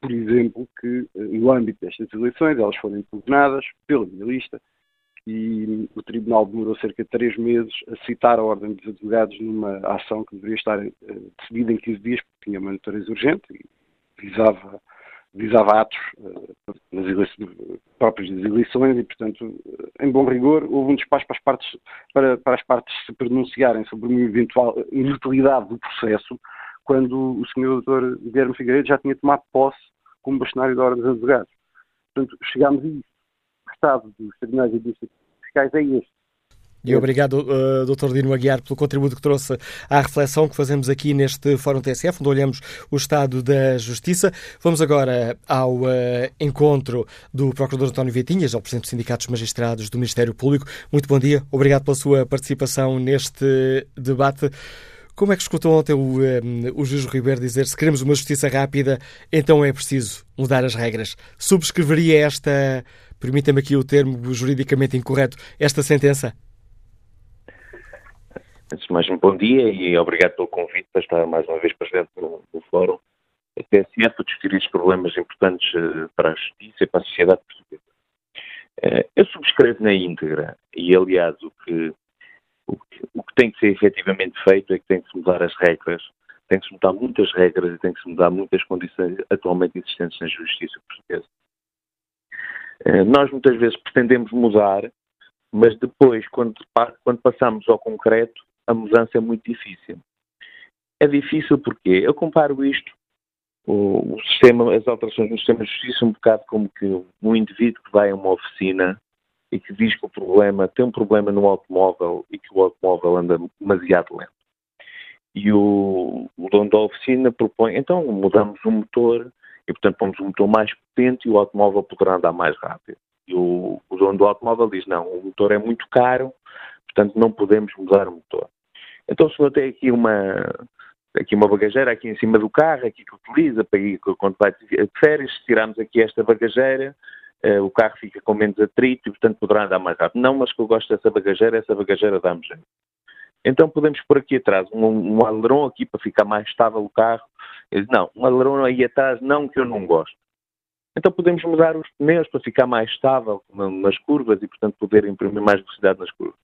por exemplo, que uh, no âmbito destas eleições elas foram impugnadas pela minha lista e o Tribunal demorou cerca de três meses a citar a Ordem dos Advogados numa ação que deveria estar uh, decidida em 15 dias, porque tinha uma natureza urgente e visava, visava atos uh, nas eleições, próprios das eleições e, portanto, em bom rigor, houve um despacho para as partes, para, para as partes se pronunciarem sobre uma eventual inutilidade do processo quando o Sr. Dr. Guilherme Figueiredo já tinha tomado posse como bastonário da Ordem dos Advogados. Portanto, chegámos a isso. O estado dos tribunais administrativos fiscais é este. E obrigado, uh, Dr. Dino Aguiar, pelo contributo que trouxe à reflexão que fazemos aqui neste Fórum TSF, onde olhamos o estado da Justiça. Vamos agora ao uh, encontro do Procurador António Vitinhas, ao Presidente dos Sindicatos Magistrados do Ministério Público. Muito bom dia, obrigado pela sua participação neste debate. Como é que escutou ontem o, um, eh, o Juiz Ribeiro dizer se queremos uma justiça rápida, então é preciso mudar as regras? Subscreveria esta, permita-me aqui o termo juridicamente incorreto, esta sentença? Antes de mais, um bom dia e obrigado pelo convite para estar mais uma vez presente no, no Fórum a TSF para discutir estes problemas importantes uh, para a justiça e para a sociedade portuguesa. Uh, eu subscrevo na íntegra e, aliás, o que o que, o que tem que ser efetivamente feito é que tem que se mudar as regras, tem que se mudar muitas regras e tem que se mudar muitas condições atualmente existentes na justiça portuguesa. Eh, nós muitas vezes pretendemos mudar, mas depois, quando, quando passamos ao concreto, a mudança é muito difícil. É difícil porque eu comparo isto, o, o, sistema, as alterações no sistema de justiça, um bocado como que um indivíduo que vai a uma oficina e que diz que o problema tem um problema no automóvel e que o automóvel anda demasiado lento. E o, o dono da oficina propõe, então mudamos o motor e, portanto, pomos um motor mais potente e o automóvel poderá andar mais rápido. E o, o dono do automóvel diz, não, o motor é muito caro, portanto não podemos mudar o motor. Então senhor tem aqui uma, aqui uma bagageira aqui em cima do carro, aqui que utiliza para ir quando vai de férias, se tirarmos aqui esta bagageira, uh, o carro fica com menos atrito e, portanto, poderá andar mais rápido. Não, mas que eu gosto dessa bagageira, essa bagageira dá-me jeito. Então podemos pôr aqui atrás um, um alerão aqui para ficar mais estável o carro. Não, um alerão aí atrás não, que eu não gosto. Então podemos mudar os pneus para ficar mais estável nas curvas e, portanto, poder imprimir mais velocidade nas curvas.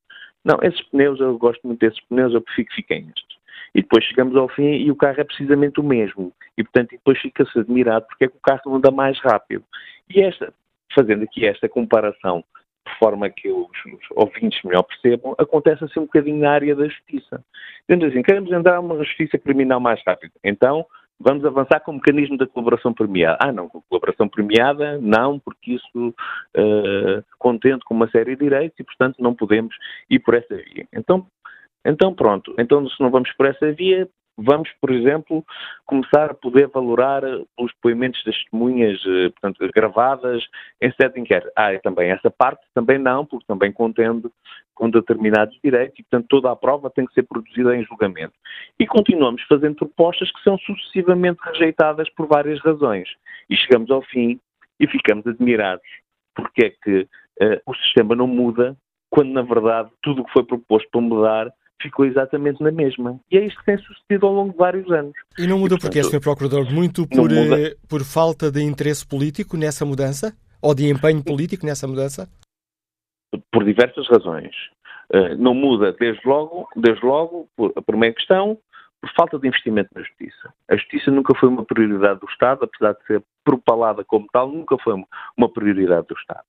Não, esses pneus, eu gosto muito desses pneus, eu prefiro que fiquem estes. E depois chegamos ao fim e o carro é precisamente o mesmo. E, portanto, depois fica-se admirado porque é que o carro anda mais rápido. E esta, fazendo aqui esta comparação de forma que os, os, ouvintes melhor percebam, acontece assim um bocadinho na área da justiça. Dizendo assim, queremos entrar numa justiça criminal mais rápido. Então, vamos avançar com o mecanismo da colaboração premiada. Ah, não, colaboração premiada, não, porque isso uh, contente com uma série de direitos e, portanto, não podemos ir por essa via. Então, então, pronto. Então, se não vamos por essa via, vamos, por exemplo, começar a poder valorar os depoimentos das testemunhas, eh, portanto, gravadas em sede de inquérito. Ah, também essa parte também não, porque também contende com determinados direitos e, portanto, toda a prova tem que ser produzida em julgamento. E continuamos fazendo propostas que são sucessivamente rejeitadas por várias razões. E chegamos ao fim e ficamos admirados porque é que uh, o sistema não muda quando, na verdade, tudo o que foi proposto para mudar ficou exatamente na mesma. E é isto que tem sucedido ao longo de vários anos. E não muda porque, Sr. Procurador, muito por, eh, por falta de interesse político nessa mudança? Ou de empenho político nessa mudança? Por diversas razões. Uh, não muda desde logo, desde logo, por, a primeira questão, por falta de investimento na justiça. A justiça nunca foi uma prioridade do Estado, apesar de ser propalada como tal, nunca foi uma prioridade do Estado.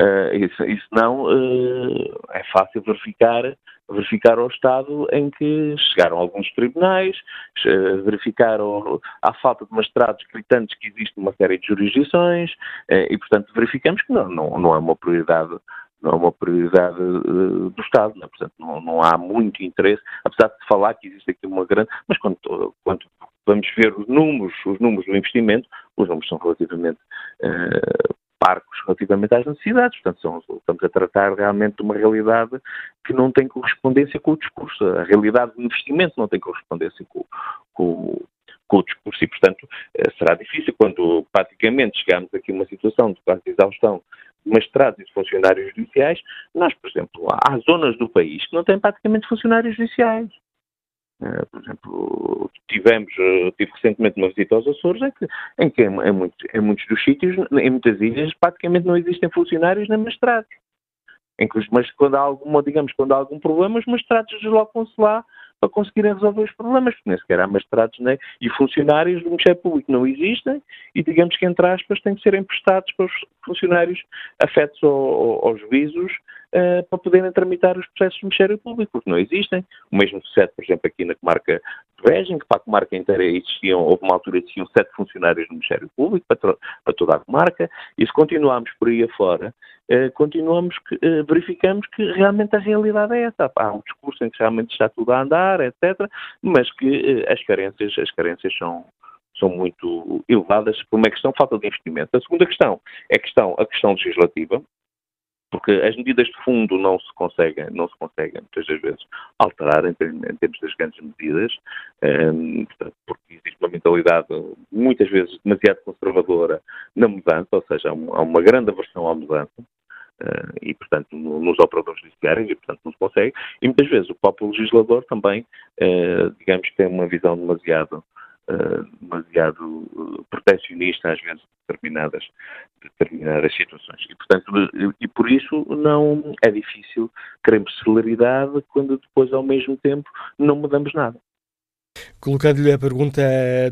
Uh, isso, isso, não uh, é fácil verificar, verificar ao estado em que chegaram alguns tribunais, uh, verificaram a falta de magistrados gritantes que existe uma série de jurisdições e, portanto, verificamos que não, não, não é uma prioridade não é uma prioridade do Estado, né? portanto não, não, há muito interesse, apesar de falar que existe aqui uma grande, mas quando, quando vamos ver os números, os números do investimento, os números são relativamente uh, parcos relativamente às necessidades. Portanto, são, estamos a tratar realmente de uma realidade que não tem correspondência com o discurso. A realidade do investimento não tem correspondência com, com, com o discurso e, portanto, eh, será difícil quando praticamente chegarmos aqui a uma situação de quase exaustão de magistrados e de funcionários judiciais, nós, por exemplo, há zonas do país que não têm praticamente funcionários judiciais. Eh, por exemplo, tivemos, eh, tive recentemente uma visita aos Açores, em que, em, que muitos, muitos dos sítios, em muitas ilhas, praticamente não existem funcionários nem magistrados. Em que, mas quando há alguma, digamos, quando há algum problema, os magistrados deslocam-se lá para conseguirem resolver os problemas, porque nem sequer há magistrados né? e funcionários do Ministério Público não existem e, digamos que, entre aspas, têm que ser emprestados para os funcionários afetos ao, ao, aos juízos uh, para poderem tramitar os processos do Ministério Público, porque não existem. O mesmo sucede, por exemplo, aqui na comarca de Regem, que para a comarca inteira existiam, houve uma altura existiam sete funcionários do Ministério Público para, para toda a comarca, e se continuarmos por aí afora, uh, continuamos, que, uh, verificamos que realmente a realidade é essa. Há um discurso em que realmente está tudo a andar, etc., mas que as carências, as carências são, são muito elevadas por uma questão de falta de investimento. A segunda questão é a questão, a questão legislativa, porque as medidas de fundo não se conseguem, não se conseguem muitas das vezes alterar em, em termos das grandes medidas, um, porque existe uma mentalidade muitas vezes demasiado conservadora na mudança, ou seja, há uma grande aversão à mudança. Uh, e, portanto, no, nos operadores judiciários, e, portanto, não se consegue. E, muitas vezes, o próprio legislador também, uh, digamos tem uma visão demasiado uh, demasiado protecionista às vezes determinadas, determinadas situações. E, portanto, e por isso não é difícil queremos celeridade quando depois, ao mesmo tempo, não mudamos nada. Colocando-lhe a pergunta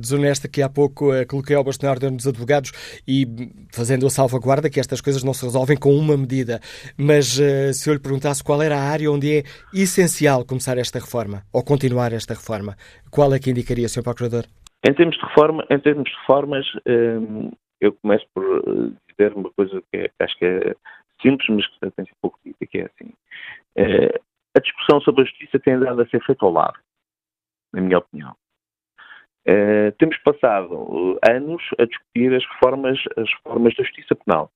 desonesta que há pouco uh, coloquei ao bastonar dos advogados e fazendo a salvaguarda que estas coisas não se resolvem com uma medida. Mas uh, se eu lhe perguntasse qual era a área onde é essencial começar esta reforma ou continuar esta reforma, qual é que indicaria, Sr. Procurador? Em termos de reforma, em termos de reformas, hum, eu começo por eh, dizer uma coisa que, é, que acho que é simples, mas que tem sido pouco dita, que é assim. Eh, a discussão sobre a justiça tem andado a ser feita ao lado, na minha opinião. Uh, temos passado anos a discutir as reformas, as reformas da justiça penal.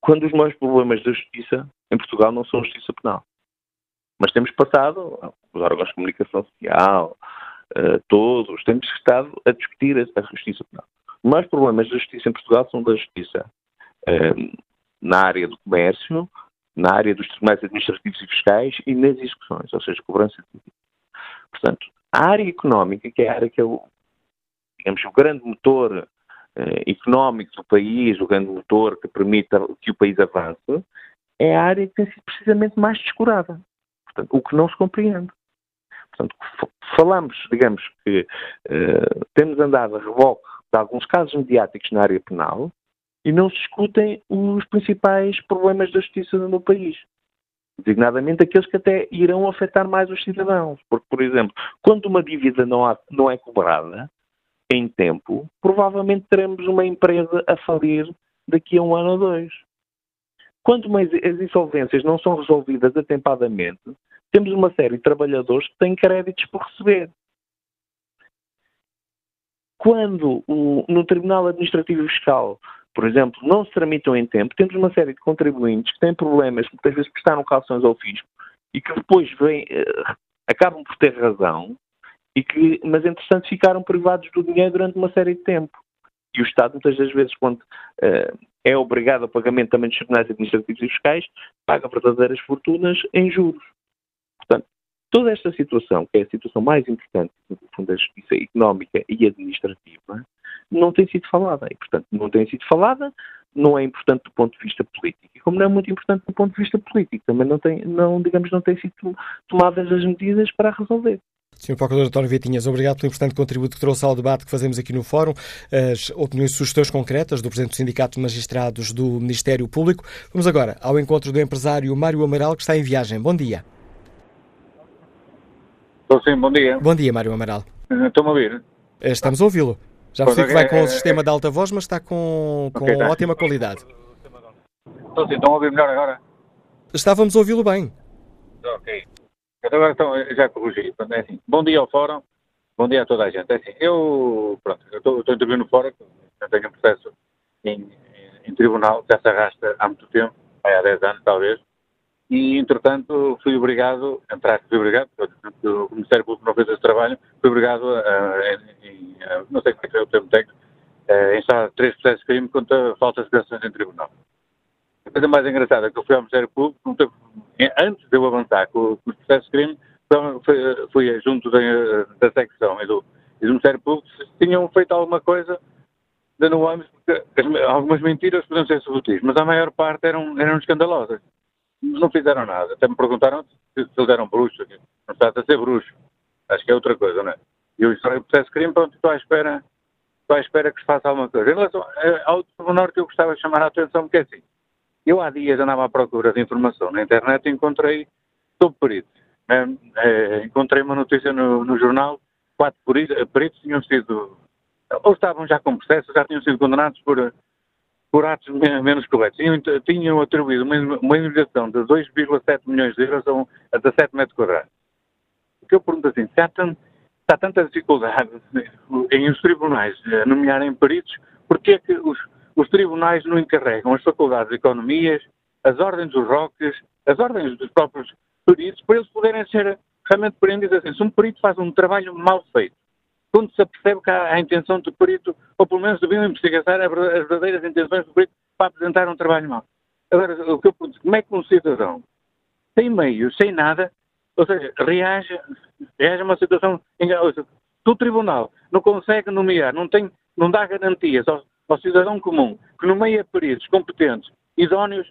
Quando os maiores problemas da justiça em Portugal não são a justiça penal. Mas temos passado, os órgãos de comunicação social, todos, temos estado a discutir a, a justiça penal. Maiores problemas da justiça em Portugal são da justiça uh, na área do comércio, na área dos tribunais administrativos e fiscais e nas execuções, ou seja, cobrança de Portanto, a área económica, que é a área que é o, digamos, o grande motor uh, económico do país, o grande motor que permite que o país avance, é a área que tem sido precisamente mais descurada. Portanto, o que não se compreende. Portanto, falamos, digamos que uh, temos andado a reboque de alguns casos mediáticos na área penal e não se discutem os principais problemas da justiça no país. Designadamente aqueles que até irão afetar mais os cidadãos. Porque, por exemplo, quando uma dívida não, há, não é cobrada em tempo, provavelmente teremos uma empresa a falir daqui a um ano ou dois. Quando as insolvências não são resolvidas atempadamente, temos uma série de trabalhadores que têm créditos por receber. Quando no Tribunal Administrativo Fiscal, por exemplo, não se tramitam em tempo, temos uma série de contribuintes que têm problemas, muitas vezes prestaram calções ao fisco e que depois vêm, uh, acabam por ter razão, e que, mas entretanto ficaram privados do dinheiro durante uma série de tempo. E o Estado, muitas das vezes, quando uh, é obrigado ao pagamento também dos tribunais administrativos e fiscais, paga verdadeiras fortunas em juros. Portanto, toda esta situação, que é a situação mais importante, no fundo, da justiça económica e administrativa, não tem sido falada. E, portanto, não tem sido falada, não é importante do ponto de vista político. E como não é muito importante do ponto de vista político, também não tem, não, digamos, não tem sido tomadas as medidas para resolver. Sr. Procurador António Vitinhas, obrigado pelo importante contributo que trouxe ao debate que fazemos aqui no Fórum, as opiniões e sugestões concretas do Presidente do Sindicato de Magistrados do Ministério Público. Vamos agora ao encontro do empresário Mário Amaral, que está em viagem. Bom dia. Estou sim, bom dia. Bom dia, Mário Amaral. Estão-me a ouvir? Eh, estamos a ouvi-lo. Já percebi que vai com o sistema de alta voz, mas está com, com okay, tá. ótima qualidade. Estou sim, estão a ouvir melhor agora? Estávamos a ouvi-lo bem. Ok. Agora então, já corrigi. É assim, bom dia ao Fórum, bom dia a toda a gente. É assim, eu, pronto, eu estou, estou intervindo no Fórum, eu tenho um processo em, em, em, tribunal, já se arrasta há muito tempo, há 10 anos talvez, e entretanto fui obrigado, entrar, fui obrigado, o Ministério Público não fez esse trabalho, fui obrigado a, a, a não sei como é que é o termo técnico, a instalar três processos de crime contra faltas de declarações em tribunal. A coisa mais engraçada é que eu fui ao Ministério Público, antes de eu avançar com, os processos de crime, fui, fui junto da, da secção e do, e do Ministério Público se tinham feito alguma coisa de âmbito, porque algumas mentiras podiam ser subtis, mas a maior parte eram, eram escandalosas. Não fizeram nada. Até me perguntaram se, se eles eram bruxos. Não está a ser bruxo. Acho que é outra coisa, não é? E eu disse, o processo de crime, pronto, estou à espera, estou à espera que se faça alguma coisa. Em relação ao Tribunal que eu gostava de chamar a atenção, porque é assim, eu há dias andava à procura de informação na internet e encontrei sobre peritos. É, é, encontrei uma notícia no, no jornal, quatro peritos tinham sido, ou estavam já com processo, já tinham sido condenados por, por atos menos corretos. Tinham, tinham atribuído uma, indenização de 2,7 milhões de euros a, 17 metros quadrados. O que eu pergunto assim, se há, se há tanta dificuldade em os tribunais nomearem peritos, porquê é que os os tribunais não encarregam as faculdades de economias, as ordens dos roques, as ordens dos próprios peritos, para eles poderem ser realmente prendidos assim. Se um perito faz um trabalho mal feito, quando se apercebe que há a intenção do perito, ou pelo menos deviam investigar as verdadeiras intenções do perito para apresentar um trabalho mau. Agora, o que eu pergunto, como é que um cidadão, sem meios, sem nada, ou seja, reage, reage a uma situação enganosa. Se o tribunal não consegue nomear, não, tem, não dá garantias aos, ao cidadão comum que nomeia peritos competentes, idóneos,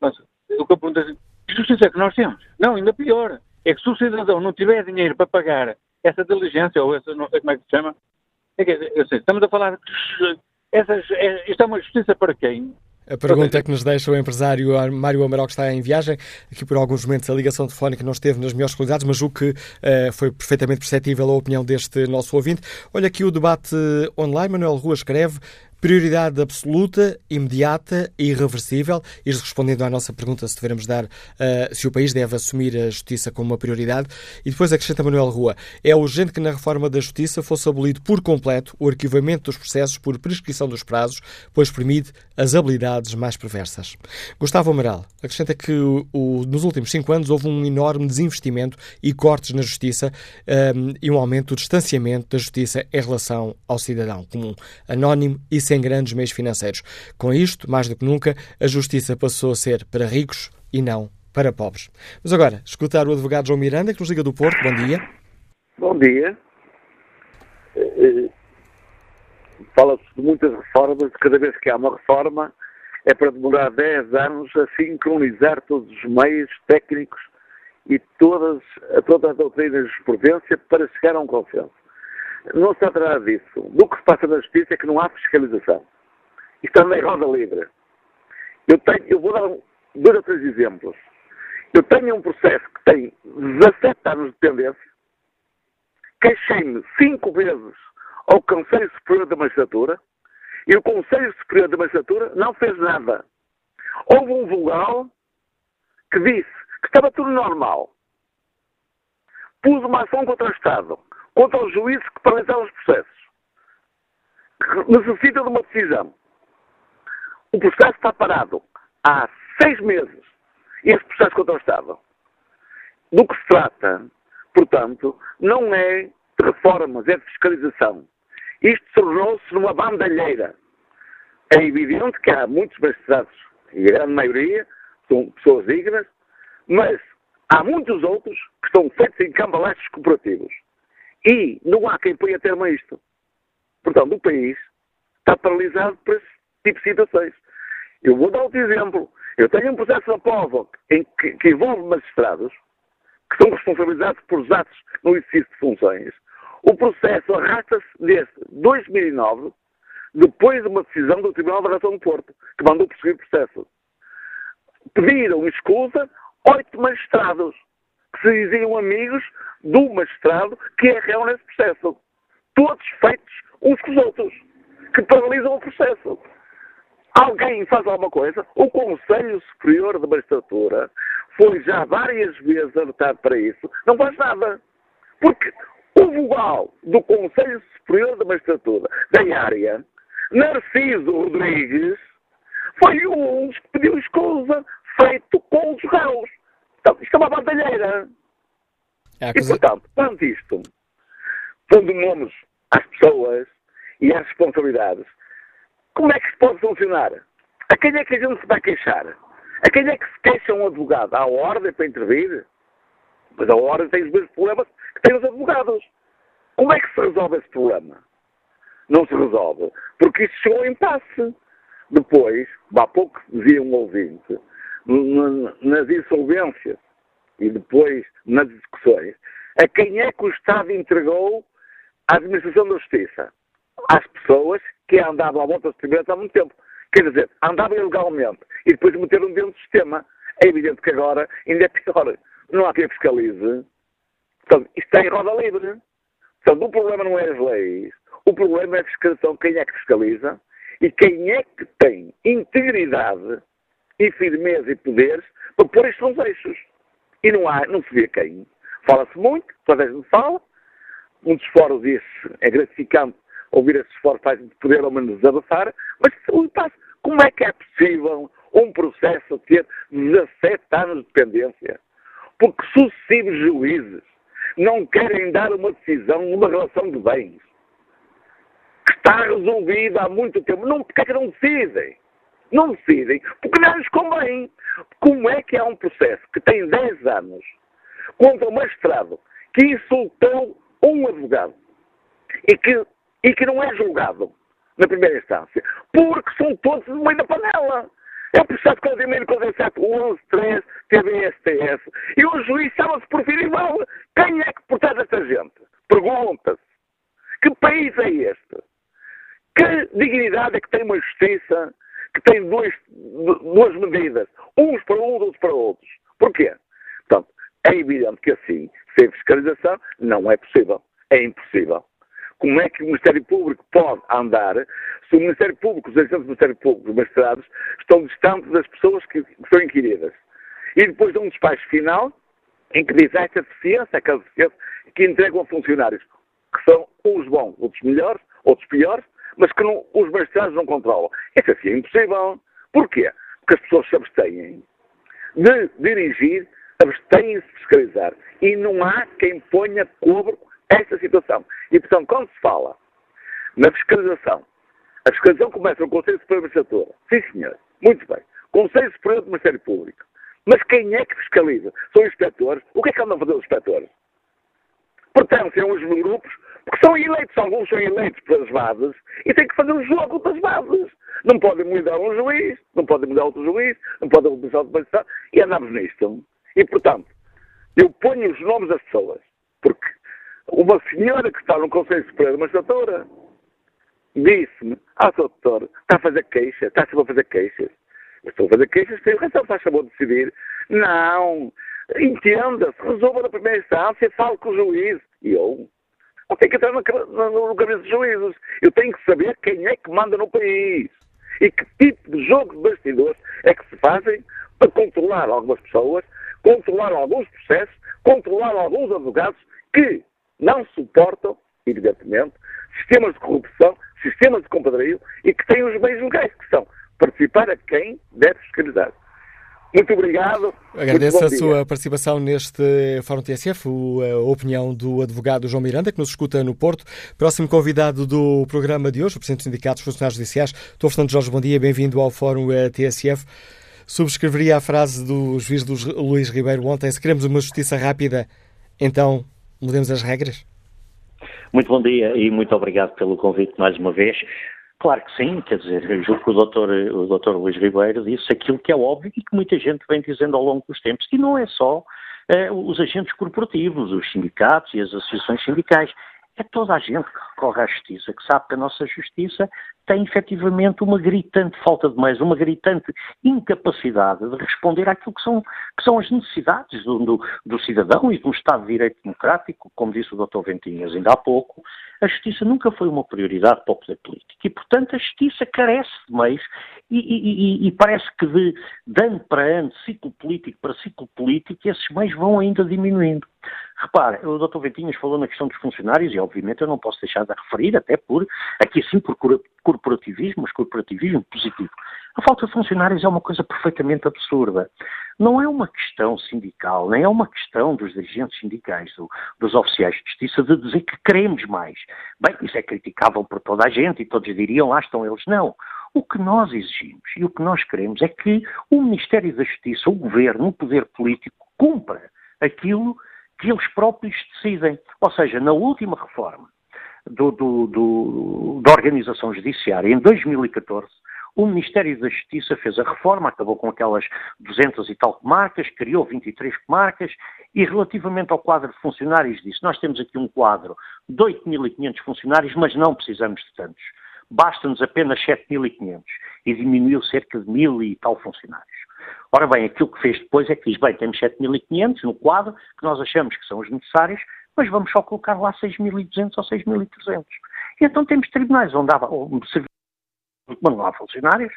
mas, o que eu pergunto é que justiça é que nós temos? Não, ainda pior. É que se o cidadão não tiver dinheiro para pagar essa diligência, ou essa, não sei como é que se chama, é que, estamos a falar, essas, é, isto é uma justiça para quem? A pergunta que nos deixa o empresário Mário Amaral, que está em viagem. Aqui por alguns momentos a ligação telefónica não esteve nas melhores qualidades, mas o que uh, foi perfeitamente perceptível a opinião deste nosso ouvinte. Olha aqui o debate online. Manuel Rua escreve Prioridade absoluta, imediata e irreversível. Isto respondendo à nossa pergunta se devemos dar, uh, se o país deve assumir a justiça como uma prioridade. E depois acrescenta Manuel Rua. É urgente que na reforma da justiça fosse abolido por completo o arquivamento dos processos por prescrição dos prazos, pois permite as habilidades mais perversas. Gustavo Amaral acrescenta que o, o, nos últimos cinco anos houve um enorme desinvestimento e cortes na justiça um, e um aumento do distanciamento da justiça em relação ao cidadão comum, anónimo e sem grandes meios financeiros. Com isto, mais do que nunca, a justiça passou a ser para ricos e não para pobres. Mas agora, escutar o advogado João Miranda, que nos liga do Porto. Bom dia. Bom dia. Eh, fala-se de muitas reformas, cada vez que há uma reforma é para demorar 10 anos a sincronizar todos os meios técnicos e todas, toda a doutrina de jurisprudência para chegar a um consenso. Não se trata nada disso. Do que se passa na justiça é que não há fiscalização. Isto é roda livre. Eu, tenho, eu vou dar dois ou três exemplos. Eu tenho um processo que tem 17 anos de pendência, queixei-me cinco vezes ao Conselho Superior da Magistratura e o Conselho Superior da Magistratura não fez nada. Houve um vulgar que disse que estava tudo normal. Pus uma ação contra o Estado, contra os juízes que paralisaram os processos. Necessita de uma decisão. O processo está parado há seis meses. Esse processo contra o Estado. Do que se trata, portanto, não é de reformas, é de fiscalização. Isto tornou-se numa bandalheira. É evidente que há muitos magistrados, e a grande maioria são pessoas dignas, mas há muitos outros que estão feitos em cambalestes cooperativos. E não há quem ponha termo a isto. Portanto, o país está paralisado por esse tipo de situações. Eu vou dar outro exemplo. Eu tenho um processo POVO em que, que envolve magistrados que são responsabilizados por atos no exercício de funções. O processo arrasta-se desde 2009, depois de uma decisão do Tribunal da Ração do Porto, que mandou prosseguir o processo. Pediram escusa oito magistrados, que se diziam amigos do magistrado que é réu nesse processo. Todos feitos uns com os outros, que paralisam o processo. Alguém faz alguma coisa? O Conselho Superior de Magistratura foi já várias vezes alertado para isso. Não faz nada. Porque o vogal do Conselho Superior de Magistratura da área, Narciso Rodrigues, foi um que pediu escusa feito com os réus. Então, isto é uma bandalheira. É e, portanto, quanto isto, pondo nomes às pessoas e às responsabilidades, como é que se pode funcionar? A quem é que a gente se vai queixar? A quem é que se queixa um advogado? À ordem para intervir? Mas a ordem tem os mesmos problemas que têm os advogados. Como é que se resolve esse problema? Não se resolve. Porque isso chegou em passe. Depois, há pouco dizia um ouvinte, nas insolvências e depois nas discussões, a quem é que o Estado entregou a administração da justiça? Às pessoas que andavam à volta dos tribunais há muito tempo. Quer dizer, andavam ilegalmente e depois meteram dentro do sistema. É evidente que agora ainda é pior. Não há quem fiscalize. Portanto, isto está em roda livre. Portanto, o problema não é as leis. O problema é a fiscalização. Quem é que fiscaliza? E quem é que tem integridade e firmeza e poderes para pôr nos eixos? E não, há, não se vê quem. Fala-se muito, toda a gente fala. Um dos fóruns é gratificante ouvir esses fóruns, faz poder ao menos desabafar, mas como é que é possível um processo ter 17 anos de pendência? Porque sucessivos juízes não querem dar uma decisão numa relação de bens que está resolvida há muito tempo. Não, porque é que não decidem? Não decidem porque não lhes convém. Como é que há um processo que tem 10 anos contra um magistrado que insultou um advogado e que, e que não é julgado na primeira instância? Porque são todos no meio da panela. É o processo que Código Condensado 11, 13, TBSTS. E o juiz chama-se Porfírio mal. Quem é que protege esta gente? Pergunta-se. Que país é este? Que dignidade é que tem uma justiça que tem dois, duas medidas? Uns para uns, outros para outros. Porquê? Portanto, é evidente que assim, sem fiscalização, não é possível. É impossível. Como é que o Ministério Público pode andar se o Ministério Público, os agentes do Ministério Público, os magistrados, estão distantes das pessoas que, que são inquiridas? E depois de um despacho final, em que diz esta deficiência, aquela deficiência, que entregam a funcionários, que são uns bons, outros melhores, outros piores, mas que não, os magistrados não controlam. Isso assim é impossível. Porquê? Porque as pessoas se abstêm de dirigir, abstêm-se de fiscalizar. E não há quem ponha cobro esta situação. E, portanto, quando se fala na fiscalização, a fiscalização começa no Conselho Superior de Magistratura. Sim, senhor. Muito bem. Conselho Superior do Ministério Público. Mas quem é que fiscaliza? São inspectores. O que é que andam a fazer os inspectores? Pertencem a uns grupos, porque são eleitos, alguns são eleitos pelas bases, e têm que fazer o jogo das bases. Não podem mudar um juiz, não podem mudar outro juiz, não podem mudar outro magistrado, e andamos nisto. E, portanto, Eu ponho os nomes das pessoas, porque uma senhora que está no Conselho Superior de Magistratura disse-me, ah, Sr. Doutor, está a fazer queixa, está a fazer queixas. Estou a fazer queixas, tenho razão, faz favor de decidir. Não, entenda-se, resolva na primeira instância, fale com o juiz. E eu não tenho que entrar no, no, no cabeça dos juízes. Eu tenho que saber quem é que manda no país. E que tipo de jogo de bastidores é que se fazem para controlar algumas pessoas, controlar alguns processos, controlar alguns advogados que não suportam, evidentemente, sistemas de corrupção, sistemas de compadrio e que têm os meios legais, que são participar a quem deve fiscalizar. Muito obrigado. Agradeço Muito a sua participação neste Fórum TSF, a opinião do advogado João Miranda, que nos escuta no Porto. Próximo convidado do programa de hoje, o Presidente dos Sindicatos Funcionários Judiciais, Dr. Fernando Jorge, bom dia, bem-vindo ao Fórum eh, TSF. Subscreveria a frase do juiz Luís Ribeiro ontem, se queremos uma justiça rápida, então mudemos as regras? Muito bom dia e muito obrigado pelo convite mais uma vez. Claro que sim, quer dizer, julgo que o doutor, o doutor Luís Ribeiro disse aquilo que é óbvio e que muita gente vem dizendo ao longo dos tempos, e não é só eh, os agentes corporativos, os sindicatos e as associações sindicais. É toda a gente que recorre à justiça, que sabe que a nossa justiça tem efetivamente uma gritante falta de meios, uma gritante incapacidade de responder àquilo que são, que são as necessidades do, do, do, cidadão e um Estado de Direito Democrático, como disse o Dr. Ventinhas ainda há pouco, a justiça nunca foi uma prioridade para o poder político e, portanto, a justiça carece de meios e, e, e, parece que de, de ano para ano, ciclo político para ciclo político, esses meios vão ainda diminuindo. Repare, o Dr. Ventinhas falou na questão dos funcionários e, obviamente, eu não posso deixar de referir, até por, aqui sim, por corporativismo, mas corporativismo positivo. A falta de funcionários é uma coisa perfeitamente absurda. Não é uma questão sindical, nem é uma questão dos dirigentes sindicais, do, dos oficiais de justiça, de dizer que queremos mais. Bem, isso é criticável por toda a gente e todos diriam lá estão eles. Não. O que nós exigimos e o que nós queremos é que o Ministério da Justiça, o Governo, o poder político, cumpra aquilo que eles próprios decidem. Ou seja, na última reforma do, do, do, da organização judiciária, em 2014, o Ministério da Justiça fez a reforma, acabou com aquelas 200 e tal comarcas, criou 23 comarcas e relativamente ao quadro de funcionários disse, nós temos aqui um quadro de 8.500 funcionários, mas não precisamos de tantos. Basta-nos apenas 7.500 e diminuiu cerca de 1.000 e tal funcionários. Ora bem, aquilo que fez depois é que diz, bem, temos 7.500 no quadro, que nós achamos que são os necessários, mas vamos só colocar lá 6.200 ou 6.300. E então temos tribunais onde há mas não há funcionários.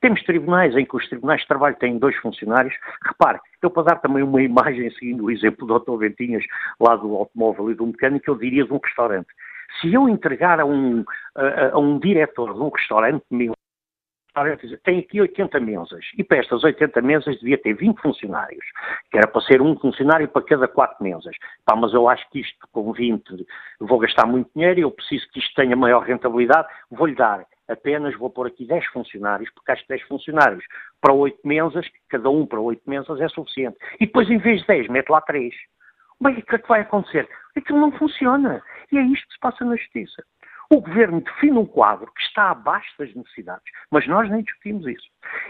Temos tribunais em que os tribunais de trabalho têm dois funcionários. Repare, eu para dar também uma imagem, seguindo o exemplo do Dr. Ventinhas, lá do automóvel e do mecânico, eu diria de um restaurante. Se eu entregar a um, a, a um diretor de um restaurante meu tem aqui 80 mesas e para estas 80 mesas devia ter 20 funcionários, que era para ser um funcionário para cada quatro mesas. Pá, mas eu acho que isto com 20 vou gastar muito dinheiro e eu preciso que isto tenha maior rentabilidade, vou-lhe dar apenas, vou pôr aqui 10 funcionários, porque acho que 10 funcionários para 8 mesas, cada um para 8 mesas é suficiente. E depois em vez de 10 mete lá 3. Bem, o que é que vai acontecer? Aquilo não funciona. E é isto que se passa na justiça. O governo define um quadro que está abaixo das necessidades, mas nós nem discutimos isso.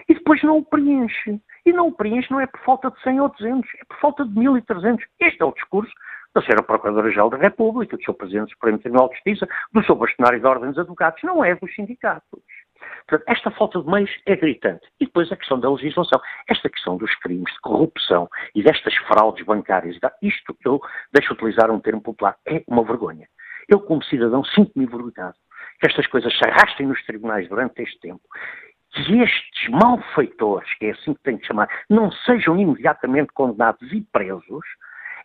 E depois não o preenche. E não o preenche não é por falta de 100 ou 200, é por falta de 1.300. Este é o discurso da Sra. Procuradora-Geral da República, do Sr. Presidente do Supremo Tribunal de Justiça, do Sr. Bastonário da Ordem dos Advogados, não é dos sindicatos. Portanto, esta falta de meios é gritante. E depois a questão da legislação. Esta questão dos crimes de corrupção e destas fraudes bancárias, isto eu deixo utilizar um termo popular, é uma vergonha. Eu, como cidadão, sinto-me envergonhado que estas coisas se arrastem nos tribunais durante este tempo que estes malfeitores, que é assim que tem que chamar, não sejam imediatamente condenados e presos,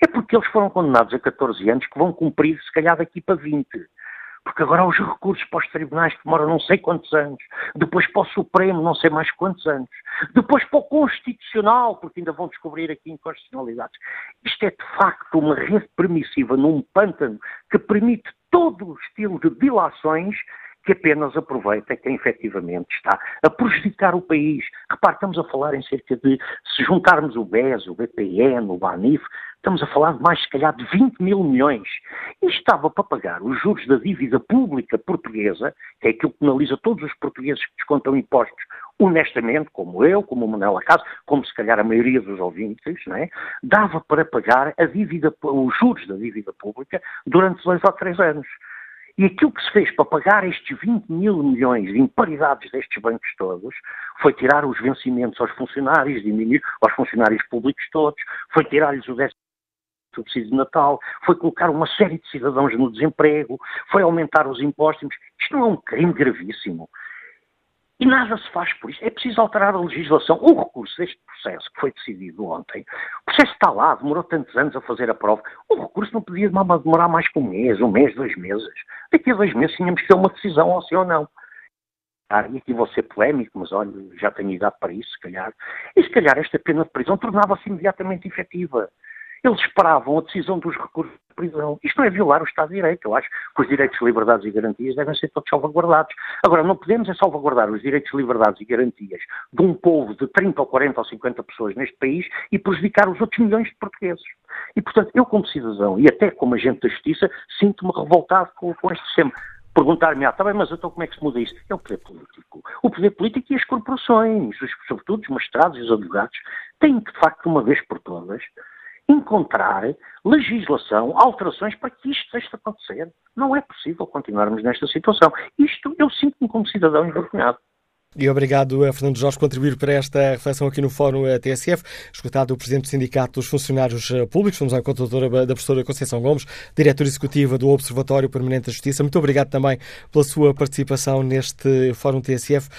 é porque eles foram condenados a 14 anos que vão cumprir, se calhar, daqui para 20. Porque agora há os recursos para os tribunais que demoram não sei quantos anos, depois para o Supremo não sei mais quantos anos, depois para o Constitucional, porque ainda vão descobrir aqui inconstitucionalidades. Isto é de facto uma rede permissiva num pântano que permite todo o estilo de dilações que apenas aproveita quem efetivamente está a prejudicar o país. Repare, estamos a falar em cerca de, se juntarmos o BES, o BPN, o BANIF, Estamos a falar de mais, se calhar, de 20 mil milhões. E estava para pagar os juros da dívida pública portuguesa, que é aquilo que penaliza todos os portugueses que descontam impostos honestamente, como eu, como o Manuel Acaso, como se calhar a maioria dos ouvintes, é? dava para pagar a dívida, os juros da dívida pública durante dois ou três anos. E aquilo que se fez para pagar estes 20 mil milhões de imparidades destes bancos todos foi tirar os vencimentos aos funcionários, diminuir aos funcionários públicos todos, foi tirar-lhes o décimo subsídio de Natal, foi colocar uma série de cidadãos no desemprego, foi aumentar os impostos. Isto não é um crime gravíssimo. E nada se faz por isso. É preciso alterar a legislação. O recurso deste processo, que foi decidido ontem, o processo está lá, demorou tantos anos a fazer a prova. O recurso não podia demorar mais que um mês, um mês, dois meses. Daqui a dois meses tínhamos que ter uma decisão, ou sim ou não. Ah, e aqui vou ser polémico, mas olha, já tenho idade para isso, se calhar. E se calhar esta pena de prisão tornava-se imediatamente efetiva. Eles esperavam a decisão dos recursos de prisão. Isto não é violar o Estado de Direito. Eu acho que os direitos, liberdades e garantias devem ser todos salvaguardados. Agora, não podemos é salvaguardar os direitos, liberdades e garantias de um povo de 30 ou 40 ou 50 pessoas neste país e prejudicar os outros milhões de portugueses. E, portanto, eu como cidadão e até como agente da justiça, sinto-me revoltado com, com este sistema perguntar-me, ah, está bem, mas então como é que se muda isto? É o poder político. O poder político e as corporações, sobretudo os magistrados e os advogados, têm que, de facto, uma vez por todas, encontrar legislação, alterações para que isto deixe de acontecer. Não é possível continuarmos nesta situação. Isto eu sinto-me como cidadão envergonhado. E obrigado a Fernando Jorge por contribuir para esta reflexão aqui no Fórum TSF. Escutado o Presidente do Sindicato dos Funcionários eh, Públicos, vamos à consultora da professora Conceição Gomes, Diretora Executiva do Observatório Permanente da Justiça. Muito obrigado também pela sua participação neste Fórum TSF.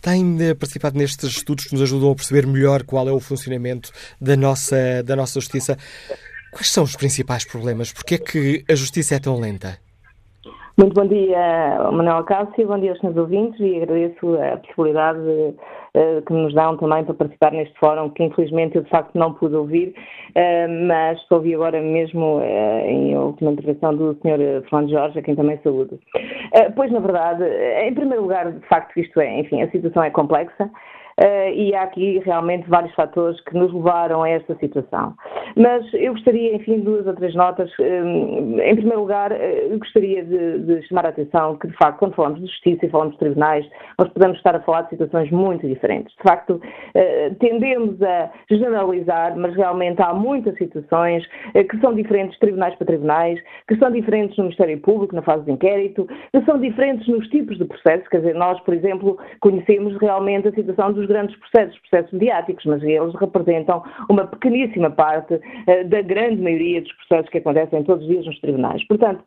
Tem eh, participado nestes estudos que nos ajudam a perceber melhor qual é o funcionamento da nossa, da nossa Justiça. Quais são os principais problemas? Porquê é que a Justiça é tão lenta? Muito bom dia, Manuel Cássio, bom dia aos meus ouvintes e agradeço a possibilidade uh, que nos dão também para participar neste fórum, que infelizmente eu de facto não pude ouvir, uh, mas ouvi agora mesmo uh, em última intervenção do Sr. Fernando Jorge, a quem também saúdo. pois, na verdade, em primeiro lugar, de facto, isto é, enfim, a situação é complexa. Uh, e há aqui realmente vários fatores que nos levaram a esta situação. Mas eu gostaria, enfim, duas ou três notas. Um, em primeiro lugar, eh, gostaria de, de, chamar a atenção que, de facto, quando falamos de justiça e falamos de tribunais, nós podemos estar a falar de situações muito diferentes. De facto, tendemos a generalizar, mas realmente há muitas situações que são diferentes tribunais para tribunais, que são diferentes no Ministério Público, na fase de inquérito, que são diferentes nos tipos de processos. Quer dizer, nós, por exemplo, conhecemos realmente a situação dos grandes processos, processos mediáticos, mas eles representam uma pequeníssima parte uh, da grande maioria dos processos que acontecem todos os dias nos tribunais. Portanto,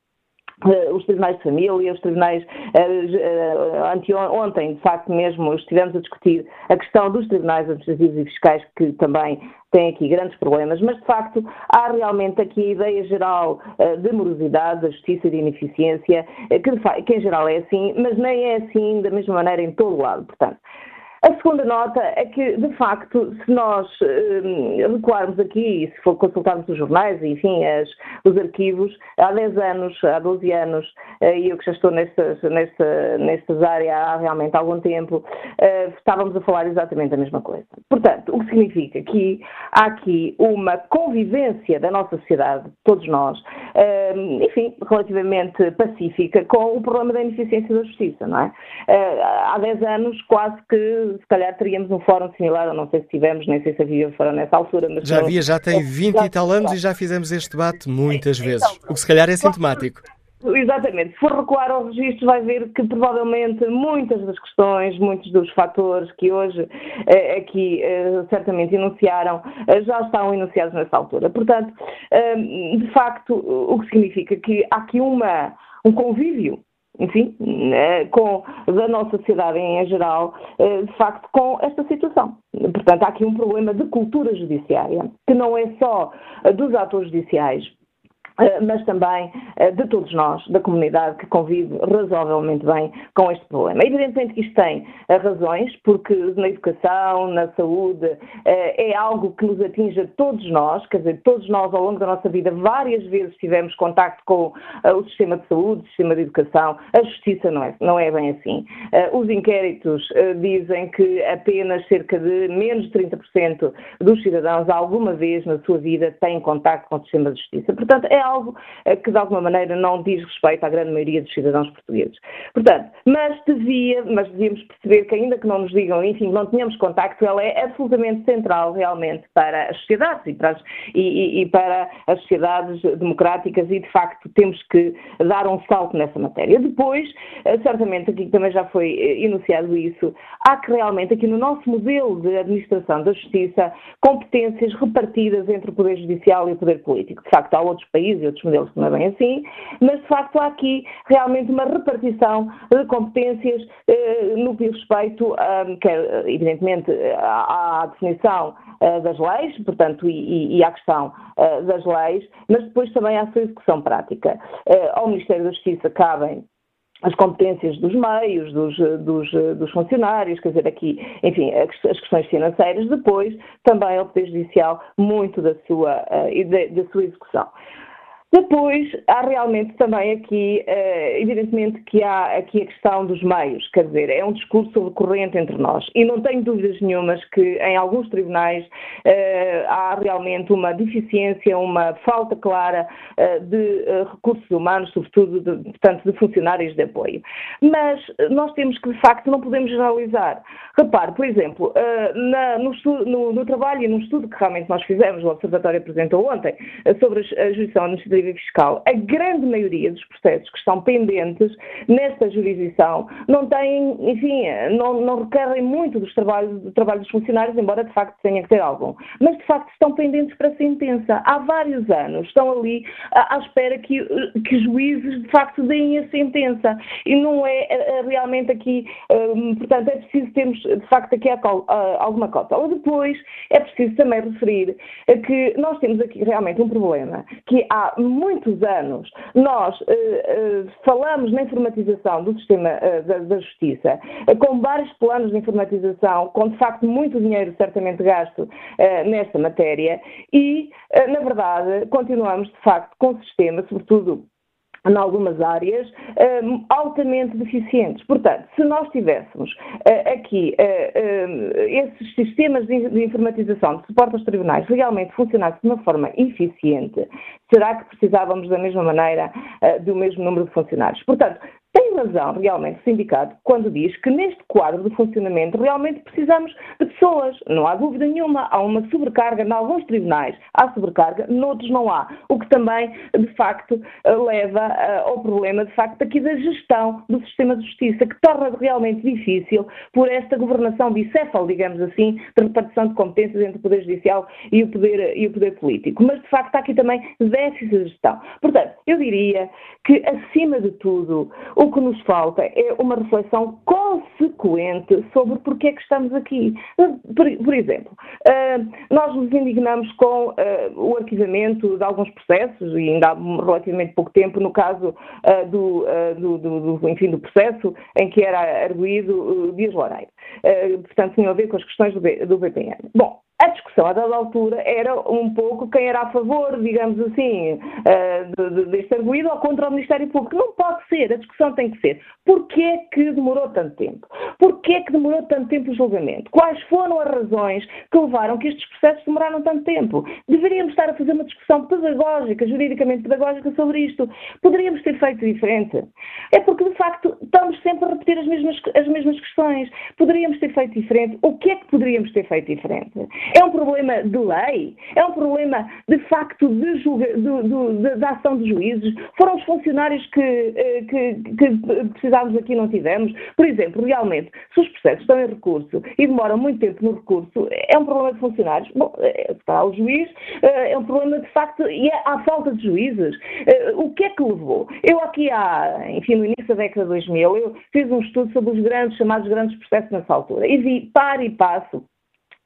Uh, os tribunais de família, os tribunais. Uh, ontem, de facto, mesmo estivemos a discutir a questão dos tribunais administrativos e fiscais, que também têm aqui grandes problemas, mas de facto há realmente aqui a ideia geral de morosidade, da justiça e de ineficiência, que, que em geral é assim, mas nem é assim da mesma maneira em todo o lado. Portanto, a segunda nota é que, de facto, se nós um, recuarmos aqui, e se for consultarmos os jornais, enfim, as, os arquivos, há 10 anos, há 12 anos, uh, e eu que já estou nestas, nesta, nestas áreas há realmente algum tempo, uh, estávamos a falar exatamente a mesma coisa. Portanto, o que significa que há aqui uma convivência da nossa sociedade, todos nós, uh, enfim, relativamente pacífica, com o problema da ineficiência da justiça, não é? Uh, há 10 anos, quase que se calhar teríamos um fórum similar, eu não sei se tivemos, nem sei se havia fórum nessa altura. Mas já havia, já tem 20 e tal anos e já fizemos este debate muitas vezes, o que se calhar é sintomático. Exatamente. Se for recuar ao registro, vai ver que provavelmente muitas das questões, muitos dos fatores que hoje eh, aqui eh, certamente enunciaram, eh, já estão enunciados nessa altura. Portanto, eh, de facto, o que significa que há aqui uma, um convívio enfim, eh, com, da nossa sociedade em geral, eh, de facto, com esta situação. Portanto, há aqui um problema de cultura judiciária, que não é só dos atores judiciais, mas também eh, de todos nós, da comunidade, que convive razoavelmente bem com este problema. Evidentemente que isto tem eh, razões, porque na educação, na saúde, é algo que nos atinge a todos nós, quer dizer, todos nós ao longo da nossa vida várias vezes tivemos contacto com o sistema de saúde, o sistema de educação, a justiça não é, não é bem assim. Os inquéritos dizem que apenas cerca de menos de 30% dos cidadãos alguma vez na sua vida têm contacto com o sistema de justiça. Portanto, é algo eh, que de alguma maneira não diz respeito à grande maioria dos cidadãos portugueses. Portanto, mas devia, mas devíamos perceber que ainda que não nos digam, enfim, não tenhamos contacto, ela é absolutamente central realmente para as sociedades e para as, e, e para as sociedades democráticas e de facto temos que dar um salto nessa matéria. Depois, eh, certamente aqui também já foi eh, enunciado isso, há que realmente aqui no nosso modelo de administração da justiça competências repartidas entre o Poder Judicial e o Poder Político. De facto, há outros países e outros modelos que não é bem assim, mas de facto há aqui realmente uma repartição de competências eh, no que diz respeito, um, quer, evidentemente, à, à definição uh, das leis, portanto, e, e à questão uh, das leis, mas depois também à sua execução prática. Uh, ao Ministério da Justiça cabem as competências dos meios, dos, dos, dos, funcionários, quer dizer, aqui, enfim, as questões financeiras, depois também ao Poder Judicial muito da sua, uh, da sua execução. Depois, há realmente também aqui, eh, evidentemente, que há aqui a questão dos meios, quer dizer, é um discurso recorrente entre nós e não tenho dúvidas nenhumas que em alguns tribunais eh, há realmente uma deficiência, uma falta clara eh, de recursos humanos, sobretudo, de, portanto, de funcionários de apoio. Mas nós temos que, de facto, não podemos generalizar. Repare, por exemplo, na, no, no, no, trabalho e num estudo que realmente nós fizemos, o Observatório apresentou ontem, sobre a jurisdição administrativa Fiscal, a grande maioria dos processos que estão pendentes nesta jurisdição não têm, enfim, não, não requerem muito dos trabalhos, do trabalho dos funcionários, embora de facto tenha que ter algum. Mas de facto estão pendentes para sentença. Há vários anos estão ali à, à espera que, que juízes de facto deem a sentença. E não é, é, é realmente aqui, hum, portanto, é preciso termos de facto aqui alguma cota. Depois é preciso também referir que nós temos aqui realmente um problema, que há muitos anos nós uh, uh, falamos na informatização do sistema da, da, justiça, com vários planos de informatização, com de facto muito dinheiro certamente gasto nesta matéria e, na verdade, continuamos de facto com o sistema, sobretudo em algumas áreas um, altamente deficientes. Portanto, se nós tivéssemos uh, aqui uh, um, esses sistemas de, informatização de suporte aos tribunais realmente funcionassem de uma forma eficiente, será que precisávamos da mesma maneira uh, do mesmo número de funcionários? Portanto, tem razão, realmente, o sindicato, quando diz que neste quadro de funcionamento realmente precisamos de pessoas. Não há dúvida nenhuma. Há uma sobrecarga em alguns tribunais, há sobrecarga, noutros não há. O que também, de facto, leva uh, ao problema, de facto, aqui da gestão do sistema de justiça, que torna realmente difícil por esta governação bicéfala, digamos assim, de repartição de competências entre o Poder Judicial e o Poder, e o poder Político. Mas, de facto, há aqui também déficit de gestão. Portanto, eu diria que, acima de tudo, o que nos falta é uma reflexão consequente sobre porque é que estamos aqui. Por, por exemplo, uh, nós nos indignamos com uh, o arquivamento de alguns processos, e ainda há relativamente pouco tempo, no caso uh, do, do, do, do, enfim, do processo em que era arguído Dias Loureiro. portanto, tinha a ver com as questões do, B, do. Bom, a discussão a dada altura era um pouco quem era a favor, digamos assim, uh, deste arguído ou contra o Ministério Público. Não pode ser, a discussão tem que ser. Porquê é que demorou tanto tempo? Porquê é que demorou tanto tempo o julgamento? Quais foram as razões que levaram que estes processos demoraram tanto tempo? Deveríamos estar a fazer uma discussão pedagógica, juridicamente pedagógica sobre isto. Poderíamos ter feito diferente. É porque, de facto, estamos sempre a repetir as mesmas, as mesmas questões. Poderíamos ter feito diferente. O que é que poderíamos ter feito diferente? É um problema de lei? É um problema, de facto, de, julga, de, de, de ação de juízes? Foram os funcionários que, eh, que, que precisávamos aqui e não tivemos? Por exemplo, realmente, se os processos estão em recurso e demoram muito tempo no recurso, é um problema de funcionários? Bom, é, está o juiz, eh, é um problema de facto, e é, há falta de juízes. Eh, o que é que levou? Eu aqui há, enfim, no início da década de 2000, eu fiz um estudo sobre os grandes, chamados grandes processos nessa altura, e vi par e passo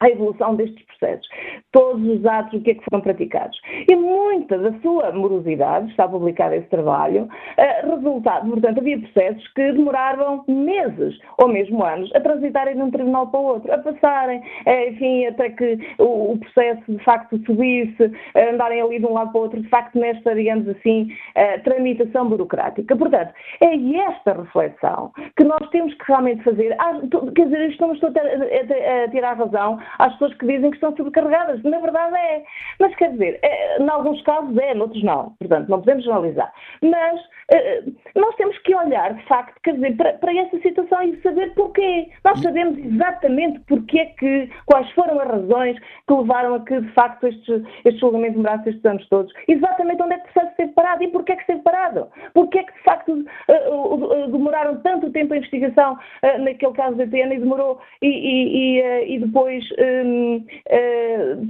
a evolução destes processos. Todos os atos, o que é que foram praticados. E muita da sua morosidade, está publicado esse trabalho, uh, resultado, portanto, havia processos que demoravam meses ou mesmo anos a transitarem de um tribunal para o outro, a passarem, uh, enfim, até que o, processo de facto subisse, andarem ali de um lado para o outro, de facto, nesta, digamos assim, tramitação burocrática. Portanto, é esta reflexão que nós temos que realmente fazer. Ah, quer dizer, a, a tirar razão às pessoas que dizem que estão sobrecarregadas. Na verdade é. Mas quer dizer, é, em alguns casos é, noutros não. Portanto, não podemos generalizar. Mas nós temos que olhar, de facto, quer dizer, para, para essa situação e saber porquê. Nós sabemos exatamente porquê que, quais foram as razões que levaram a que, de facto, estes, este julgamento demorasse estes anos todos. Exatamente onde é que o processo esteve parado e porquê é que esteve parado. Porquê é que, de facto, uh, uh, demoraram tanto tempo a investigação uh, naquele caso da TN e demorou e, e, e, depois um,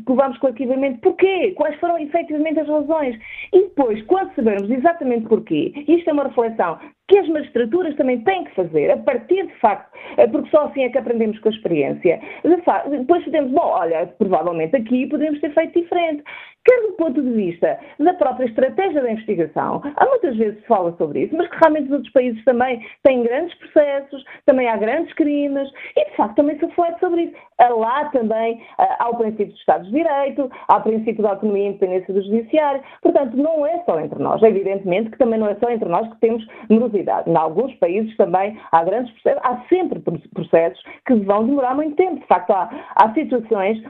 levamos coletivamente porquê? Quais foram efetivamente as razões? E depois, quando sabermos exatamente porquê, isto é uma reflexão que as magistraturas também têm que fazer, a partir de facto, eh, porque só assim é que aprendemos com a experiência. De facto, depois podemos, bom, olha, provavelmente aqui poderíamos ter feito diferente quer do ponto de vista da própria estratégia da investigação. Há muitas vezes se fala sobre isso, mas que realmente os outros países também têm grandes processos, também há grandes crimes e, de facto, também se reflete sobre isso. Lá também há o princípio do Estado de Direito, há o princípio da autonomia e independência do Judiciário. Portanto, não é só entre nós. Evidentemente que também não é só entre nós que temos morosidade. Em alguns países também há grandes processos, há sempre processos que vão demorar muito tempo. De facto, há, há situações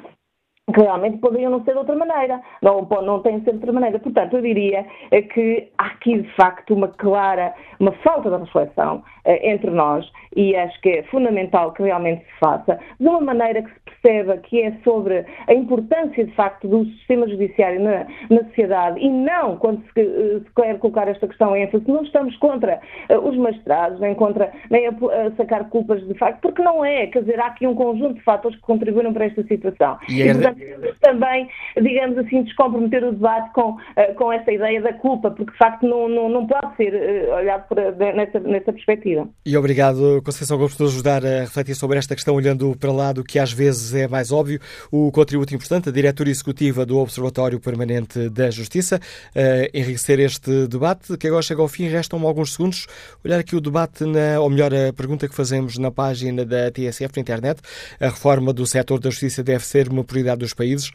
que realmente poderiam não ser de outra maneira, não, não têm de ser de outra maneira. Portanto, eu diria é que há aqui, de facto, uma clara, uma falta de reflexão eh, entre nós e acho que é fundamental que realmente se faça de uma maneira que se perceba que é sobre a importância, de facto, do sistema judiciário na, na sociedade e não, quando se, eh, se, quer colocar esta questão em ênfase, não estamos contra os magistrados, nem contra, nem a, a, sacar culpas de facto, porque não é, quer dizer, há aqui um conjunto de fatores que contribuíram para esta situação. E, é... e portanto, também, digamos assim, descomprometer o debate com, uh, com essa ideia da culpa, porque de facto não, não, não pode ser uh, olhado por, nessa, nessa perspectiva. E obrigado, Conceição Gomes, por ajudar a refletir sobre esta questão, olhando para lá do que às vezes é mais óbvio. O contributo importante, a diretora executiva do Observatório Permanente da Justiça, uh, enriquecer este debate, que agora chega ao fim, restam alguns segundos. Olhar aqui o debate, na, ou melhor, a pergunta que fazemos na página da TSF na internet. A reforma do setor da justiça deve ser uma prioridade dos países,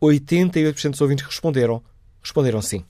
88% dos ouvintes responderam, responderam sim.